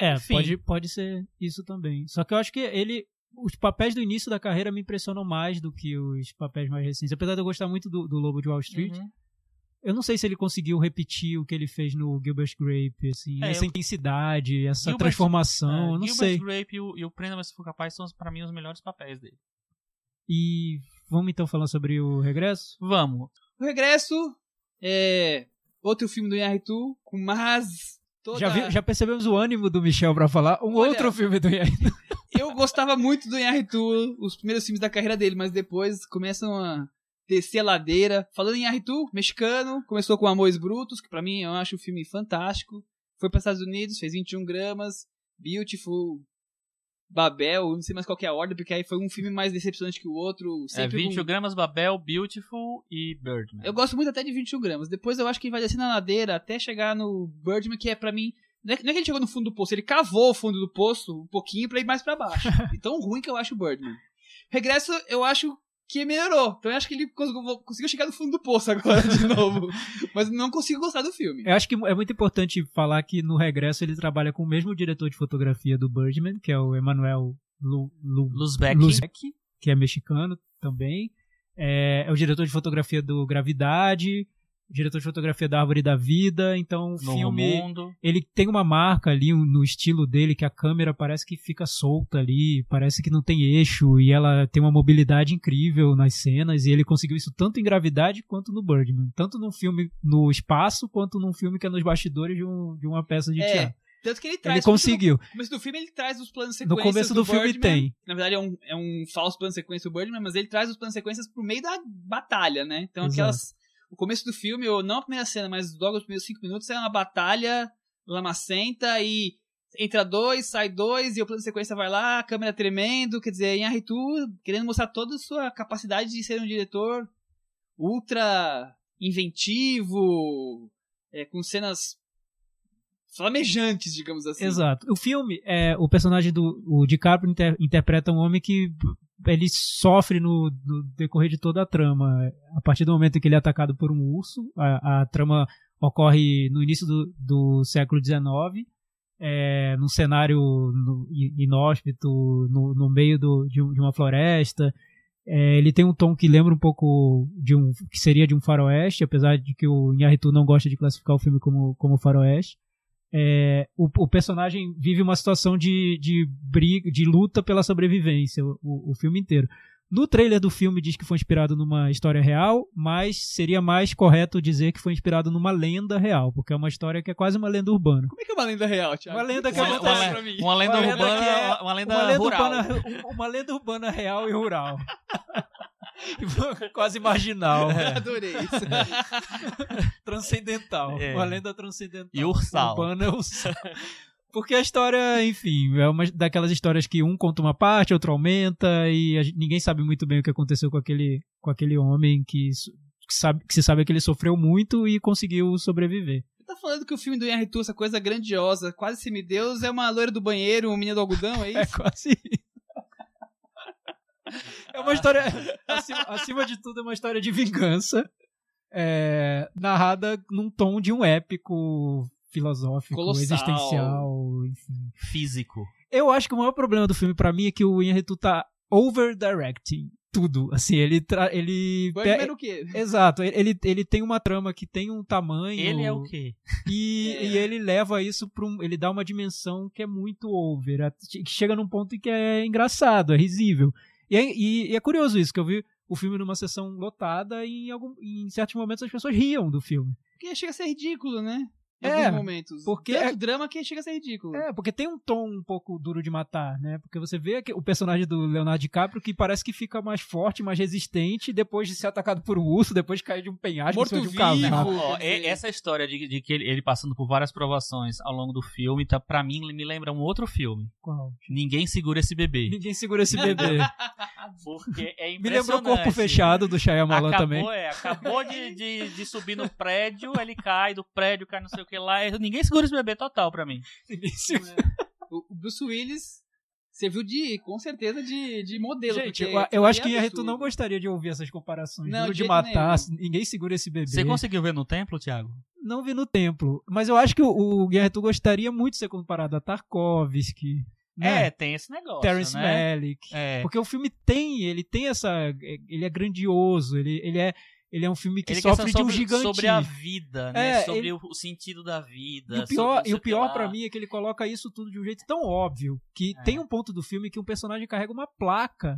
É, pode, pode ser isso também. Só que eu acho que ele. Os papéis do início da carreira me impressionam mais do que os papéis mais recentes. Apesar de eu gostar muito do, do Lobo de Wall Street, Uhum. eu não sei se ele conseguiu repetir o que ele fez no Gilbert Grape, assim, É, essa eu- intensidade, essa Gilbert- transformação, É, eu não Gilbert sei. Grape e o, e o Prenda-me se for capaz são, pra mim, os melhores papéis dele. E vamos então falar sobre o regresso? Vamos. O Regresso é outro filme do Inarritu, com mais toda... Já, vi- já percebemos o ânimo do Michel pra falar um Olha- outro filme do Ian. *laughs* Eu gostava muito do Inarritu, os primeiros filmes da carreira dele, mas depois começam a descer a ladeira. Falando em Inarritu, mexicano, começou com Amores Brutos, que pra mim eu acho um filme fantástico. Foi para Estados Unidos, fez 21 gramas, Beautiful, Babel, não sei mais qual que é a ordem, porque aí foi um filme mais decepcionante que o outro. É Sempre 21 com- gramas, Babel, Beautiful e Birdman. Eu gosto muito até de 21 gramas. Depois eu acho que vai descer na ladeira até chegar no Birdman, que é pra mim. Não é, não é que ele chegou no fundo do poço, ele cavou o fundo do poço um pouquinho pra ir mais pra baixo. *laughs* E tão ruim que eu acho o Birdman. Regresso, eu acho que melhorou. Então eu acho que ele conseguiu, chegar no fundo do poço agora de novo. *laughs* Mas não consigo gostar do filme. Eu acho que é muito importante falar que no regresso ele trabalha com o mesmo diretor de fotografia do Birdman, que é o Emanuel Lu, Lu, Luzbeck. Luzbeck, que é mexicano também. É, é o diretor de fotografia do Gravidade. Diretor de fotografia da Árvore da Vida, então o Novo filme Mundo. ele tem uma marca ali um- no estilo dele que a câmera parece que fica solta ali, parece que não tem eixo e ela tem uma mobilidade incrível nas cenas e ele conseguiu isso tanto em Gravidade quanto no Birdman, tanto num filme no espaço quanto num filme que é nos bastidores de, um- de uma peça de É, teatro. Tanto que ele traz. Ele conseguiu. No começo do filme ele traz os planos No sequências. começo do, filme Birdman. tem. Na verdade é um, é um falso plano sequência do Birdman, mas ele traz os planos sequências pro meio da batalha, né? Então Exato. aquelas. O começo do filme, ou não a primeira cena, mas logo os primeiros cinco minutos, é uma batalha lamacenta e entra dois, sai dois, e o plano de sequência vai lá, a câmera tremendo, quer dizer, Inharitu querendo mostrar toda a sua capacidade de ser um diretor ultra inventivo, é, com cenas flamejantes, digamos assim. Exato. O filme, é, o personagem do o DiCaprio inter- interpreta um homem que ele sofre no, no decorrer de toda a trama. A partir do momento em que ele é atacado por um urso, a, a trama ocorre no início do, do século XIX, é, num cenário no, inóspito, no, no meio do, de, de uma floresta. É, ele tem um tom que lembra um pouco de um que seria de um faroeste, apesar de que o Inharitu não gosta de classificar o filme como, como faroeste. É, o, o personagem vive uma situação de, de briga, de luta pela sobrevivência o, o, o filme inteiro. No trailer do filme diz que foi inspirado numa história real, mas seria mais correto dizer que foi inspirado numa lenda real, porque é uma história que é quase uma lenda urbana. Como é que é uma lenda real, Thiago? Uma lenda que acontece- isso pra mim. Uma lenda Uma lenda urbana, que é uma lenda uma lenda rural. urbana, uma lenda urbana real e rural. *laughs* *laughs* quase marginal. *laughs* Adorei isso. *laughs* transcendental. É. Uma lenda transcendental. E ursal. Urbana ursal. Porque a história, enfim, é uma daquelas histórias que um conta uma parte, outro aumenta, e gente- ninguém sabe muito bem o que aconteceu com aquele, com aquele homem que, que, sabe, que se sabe que ele sofreu muito e conseguiu sobreviver. Você tá falando que o filme do Inharitu, essa coisa grandiosa, quase semideus, é uma loira do banheiro, um menino do algodão, é É isso? quase. É uma história. Acima, acima de tudo, é uma história de vingança. é, narrada num tom de um épico filosófico, Colossal. existencial, enfim. Físico. Eu acho que o maior problema do filme pra mim é que o Inharitu tá over-directing tudo. Assim, ele. Tra ele Birdman o quê? Exato, ele, ele tem uma trama que tem um tamanho. Ele é o quê? E, É. e ele leva isso para um. Ele dá uma dimensão que é muito over. Que chega num ponto em que é engraçado, é risível. E é, e- e é curioso isso, que eu vi o filme numa sessão lotada e em, algum, em certos momentos as pessoas riam do filme. Porque chega a ser ridículo, né? Em É, alguns momentos. porque Tanto é- drama que chega a ser ridículo. É, porque tem um tom um pouco duro de matar, né? Porque você vê que o personagem do Leonardo DiCaprio que parece que fica mais forte, mais resistente depois de ser atacado por um urso, depois de cair de um penhasco cima de um cavalo. Ó, é- essa história de, de que ele, ele passando por várias provações ao longo do filme, tá, pra mim, me lembra um outro filme. Qual? Ninguém segura esse bebê. Ninguém segura esse bebê. *laughs* Porque é Me impressionante. lembrou Corpo Fechado do Shyamalan acabou, também. É, acabou de, de, de subir no prédio, ele cai do prédio, cai não sei o que lá. e Ninguém segura esse bebê total pra mim. Segura. O o Bruce Willis serviu de, com certeza, de, de modelo. Gente, porque eu, eu acho que é absurdo. não gostaria de ouvir essas comparações. Não, de de matar, nenhum. ninguém segura esse bebê. Você conseguiu ver no templo, Thiago? Não vi no templo. Mas eu acho que o, o Inharitu gostaria muito de ser comparado a Tarkovsky, né? É, tem esse negócio, Terrence né? Malick. É. Porque o filme tem, ele tem essa. Ele é grandioso, ele, ele, é, ele é um filme que Ele sofre de um sobre, gigante. sobre a vida, né? É, sobre ele- o, sentido da vida. E o pior, e o pior para mim é que ele coloca isso tudo de um jeito tão óbvio que É. tem um ponto do filme que um personagem carrega uma placa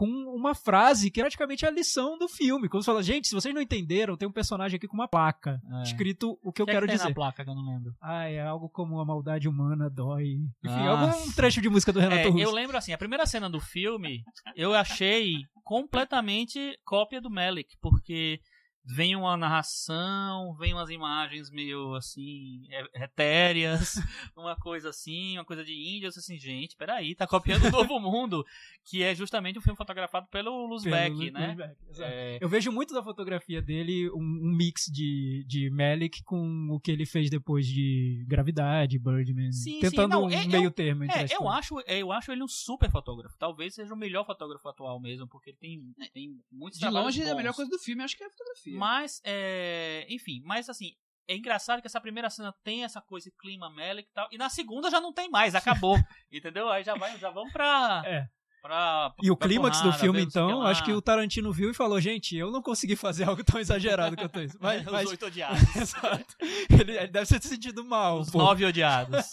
com uma frase que é praticamente a lição do filme. Quando você fala, gente, se vocês não entenderam, tem um personagem aqui com uma placa É. escrito o que eu que é quero que dizer. na placa que eu não lembro? Ah, é algo como a maldade humana dói. Enfim, Ah. algum trecho de música do Renato É, Russo. eu lembro assim, a primeira cena do filme eu achei completamente cópia do Melick, porque vem uma narração, vem umas imagens meio assim, é- etéreas, *laughs* uma coisa assim, uma coisa de índia, assim, gente, peraí, tá copiando o Novo Mundo, que é justamente um filme fotografado pelo Luzbeck, Pelo né? Luzbeck, exato. É, Eu vejo muito da fotografia dele um, um mix de, de Malick com o que ele fez depois de Gravidade, Birdman. Sim, sim, tentando não, um é- meio eu- termo entre É, as eu acho, é, eu acho ele um super fotógrafo. Talvez seja o melhor fotógrafo atual mesmo, porque ele tem, tem muitos De longe, a bons. melhor coisa do filme, eu acho que é a fotografia. Mas, é, enfim, mas assim, é engraçado que essa primeira cena tem essa coisa, esse clima Melick e tal, e na segunda já não tem mais, acabou, *laughs* entendeu? Aí já vai, já vamos pra... É. Pra, E o pra clímax do porrada, filme, ver não sei o então, acho que o Tarantino viu e falou, gente, eu não consegui fazer *laughs* algo tão exagerado quanto isso. Mas, *laughs* Os mas- oito odiados. Exato. Ele, ele deve ter se sentido mal. Os pô. nove odiados.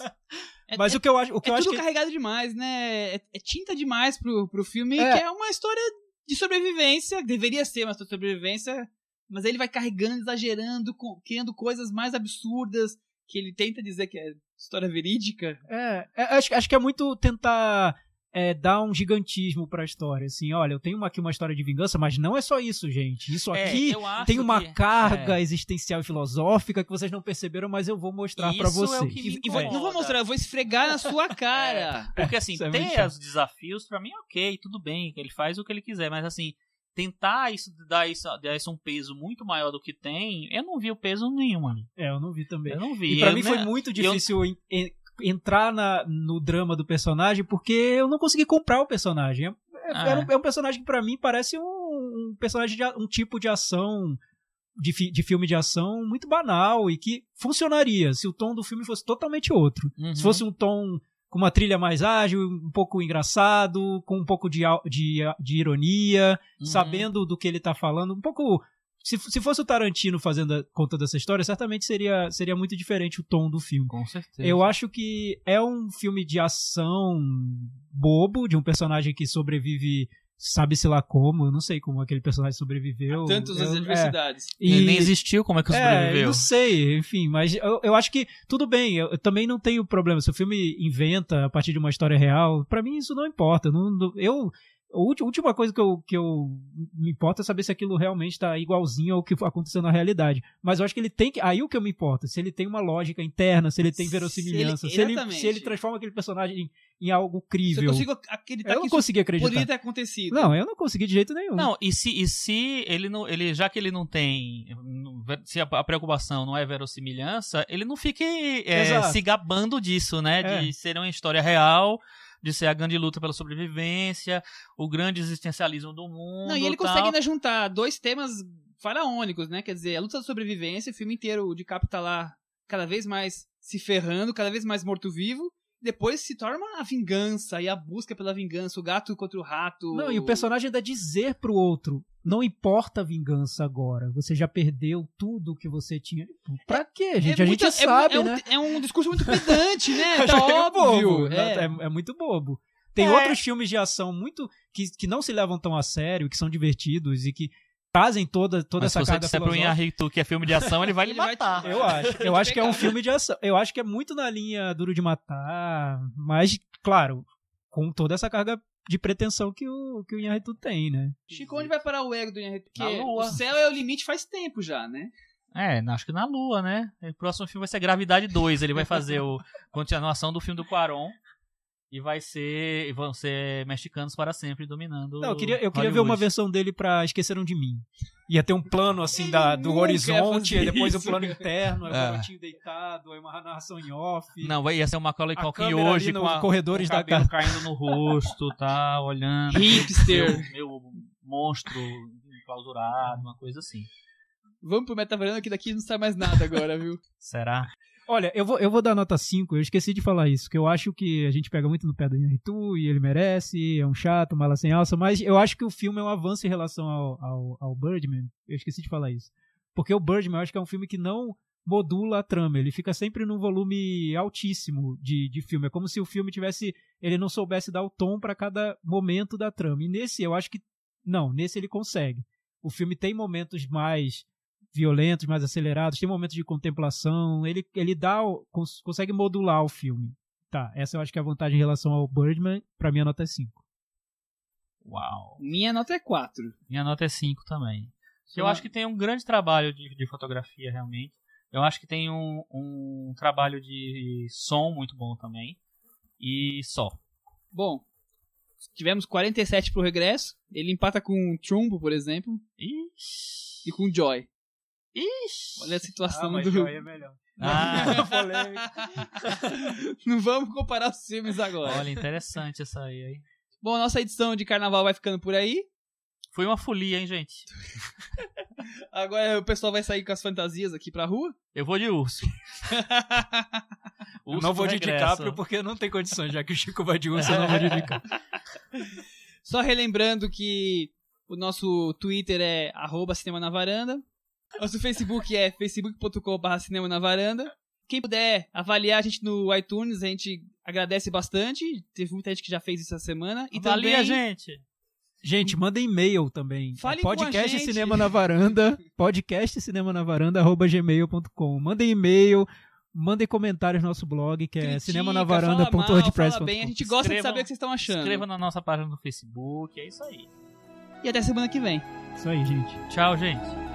É, Mas é, o que eu acho, o que é eu acho tudo que carregado demais, né? É, é tinta demais pro, pro filme, É. que é uma história de sobrevivência. Deveria ser uma história de sobrevivência, mas ele vai carregando, exagerando, com- criando coisas mais absurdas que ele tenta dizer que é história verídica. É, é, acho, acho que é muito tentar é, dar um gigantismo pra história. Assim, olha, eu tenho aqui uma história de vingança, mas não é só isso, gente. Isso É, aqui tem uma que- carga é. existencial e filosófica que vocês não perceberam, mas eu vou mostrar pra Isso é o vocês. que me E vou- não vou mostrar, eu vou esfregar na sua *laughs* cara. Porque assim, é chato. os desafios, pra mim, ok, tudo bem, ele faz o que ele quiser, mas assim, tentar isso, dar, isso, dar isso um peso muito maior do que tem, eu não vi o peso nenhum ali. É, eu não vi também. Eu não vi. E pra Eu mim foi muito eu- difícil en- entrar na- no drama do personagem porque eu não consegui comprar o personagem. É, é- Ah. era um, é um personagem que pra mim parece um, um personagem de um tipo de ação de, fi- de filme de ação muito banal e que funcionaria se o tom do filme fosse totalmente outro. Uhum. Se fosse um tom com uma trilha mais ágil, um pouco engraçado, com um pouco de, de, de ironia, Uhum. sabendo do que ele tá falando, um pouco. Se, se fosse o Tarantino fazendo a, contando essa história, certamente seria, seria muito diferente o tom do filme. Com certeza. Eu acho que é um filme de ação bobo, de um personagem que sobrevive, sabe-se lá como, eu não sei como aquele personagem sobreviveu. Tantas Eu- é. adversidades. Ele E- nem existiu, como é que é, sobreviveu? eu não sei, enfim, mas eu, eu acho que tudo bem, eu, eu também não tenho problema. Se o filme inventa a partir de uma história real, pra mim isso não importa. Não- eu, a última coisa que eu, que eu me importa é saber se aquilo realmente tá igualzinho ao que aconteceu na realidade. Mas eu acho que ele tem que. Aí o que eu me importa, se ele tem uma lógica interna, se ele tem Se verossimilhança, ele- se, ele, exatamente. se ele transforma aquele personagem em, em algo Se eu crível. consigo acreditar Eu que não isso consegui acreditar. poderia ter acontecido. Não, eu não consegui de jeito nenhum. Não, e se, e se ele não. Ele, já que ele não tem. Se a, a preocupação não é verossimilhança, ele não fique é, se gabando disso, né? É. De ser uma história real, de ser a grande luta pela sobrevivência, o grande existencialismo do mundo. Não, e ele tal. consegue ainda juntar dois temas faraônicos, né? Quer dizer, a luta da sobrevivência, o filme inteiro, o DiCaprio tá lá cada vez mais se ferrando, cada vez mais morto-vivo. Depois se torna a vingança e a busca pela vingança, o gato contra o rato. Não, e o personagem ainda dizer pro outro: não importa a vingança agora, você já perdeu tudo que você tinha. Pra quê, gente? a muito- gente sabe, é, um- né? É um discurso muito pedante, né? *laughs* Tá meio óbvio. bobo, é. É, é muito bobo. Tem É. outros filmes de ação muito que, que não se levam tão a sério, que são divertidos e que trazem toda, toda Mas se essa você carga disser pro filosófica. Inharritu que é filme de ação, ele vai *laughs* lhe Ele vai te- matar. Eu acho, eu acho que é um filme de ação. Eu acho que é muito na linha Duro de Matar, mas, claro, com toda essa carga de pretensão que o, que o Inharritu tem, né? Chico, onde vai parar o ego do Inharritu? Porque o céu é o limite faz tempo já, né? É, acho que na Lua, né? O próximo filme vai ser Gravidade 2. Ele vai fazer o *laughs* continuação do filme do Quaron. E vai ser. e Vão ser mexicanos para sempre dominando. Não, eu queria, eu queria ver uma Hollywood. versão dele pra Esqueceram de Mim. Ia ter um plano assim da, do horizonte, depois um isso, plano interno, aí o É. garotinho deitado, aí uma narração em off. Não, vai, ia ser o Macaulay Culkin hoje com a, corredores com o da cabelo caindo no rosto, tá? Olhando. Hipster. Meu, meu monstro enclausurado, uma coisa assim. Vamos pro Metavaranda que daqui não sai mais nada agora, viu? Será? Olha, eu vou, eu vou dar nota 5, eu esqueci de falar isso, que eu acho que a gente pega muito no pé do Inharritu e ele merece, é um chato, mala sem alça, mas eu acho que o filme é um avanço em relação ao, ao, ao Birdman, eu esqueci de falar isso. Porque o Birdman eu acho que é um filme que não modula a trama, ele fica sempre num volume altíssimo de, de filme, é como se o filme tivesse, ele não soubesse dar o tom para cada momento da trama, e nesse eu acho que, não, nesse ele consegue. O filme tem momentos mais violentos, mais acelerados, tem momentos de contemplação, ele, ele dá, o- cons- consegue modular o filme. Tá, essa eu acho que é a vantagem em relação ao Birdman, pra mim a nota é 5. Uau. Minha nota é 4. Minha nota é 5 também. Eu acho que tem um grande trabalho de, de fotografia, realmente. Eu acho que tem um, um trabalho de som muito bom também. E só. Bom, tivemos 47 pro regresso. Ele empata com Trumbo, por exemplo, Ixi. e com Joy. Ixi. Olha a situação do. é melhor. Ah, *laughs* *laughs* Não vamos comparar os filmes agora. olha, interessante essa aí, hein? Bom, a nossa edição de carnaval vai ficando por aí. Foi uma folia, hein, gente? *laughs* Agora o pessoal vai sair com as fantasias aqui pra rua. Eu vou de urso. Urso não vou de. DiCaprio porque não tem condições, já que o Chico vai de urso, eu não vou de DiCaprio. Só relembrando que o nosso Twitter é arroba Cinema na Varanda. *laughs* Nosso Facebook é facebook.com.br Cinema na Varanda. Quem puder avaliar a gente no iTunes, a gente agradece bastante. Teve muita gente que já fez isso essa semana. E Avalia, também, gente. Gente, manda e-mail também. Fale É com a podcast gente. cinema na varanda, *laughs* podcast cinema na varanda, arroba gmail.com. Mandem e-mail, mandem comentários no nosso blog, que é cinemanavaranda.wordpress.com. bem. A gente gosta de saber o que vocês estão achando. Inscreva na nossa página no Facebook. É isso aí. E até semana que vem. Isso aí, gente. Tchau, gente.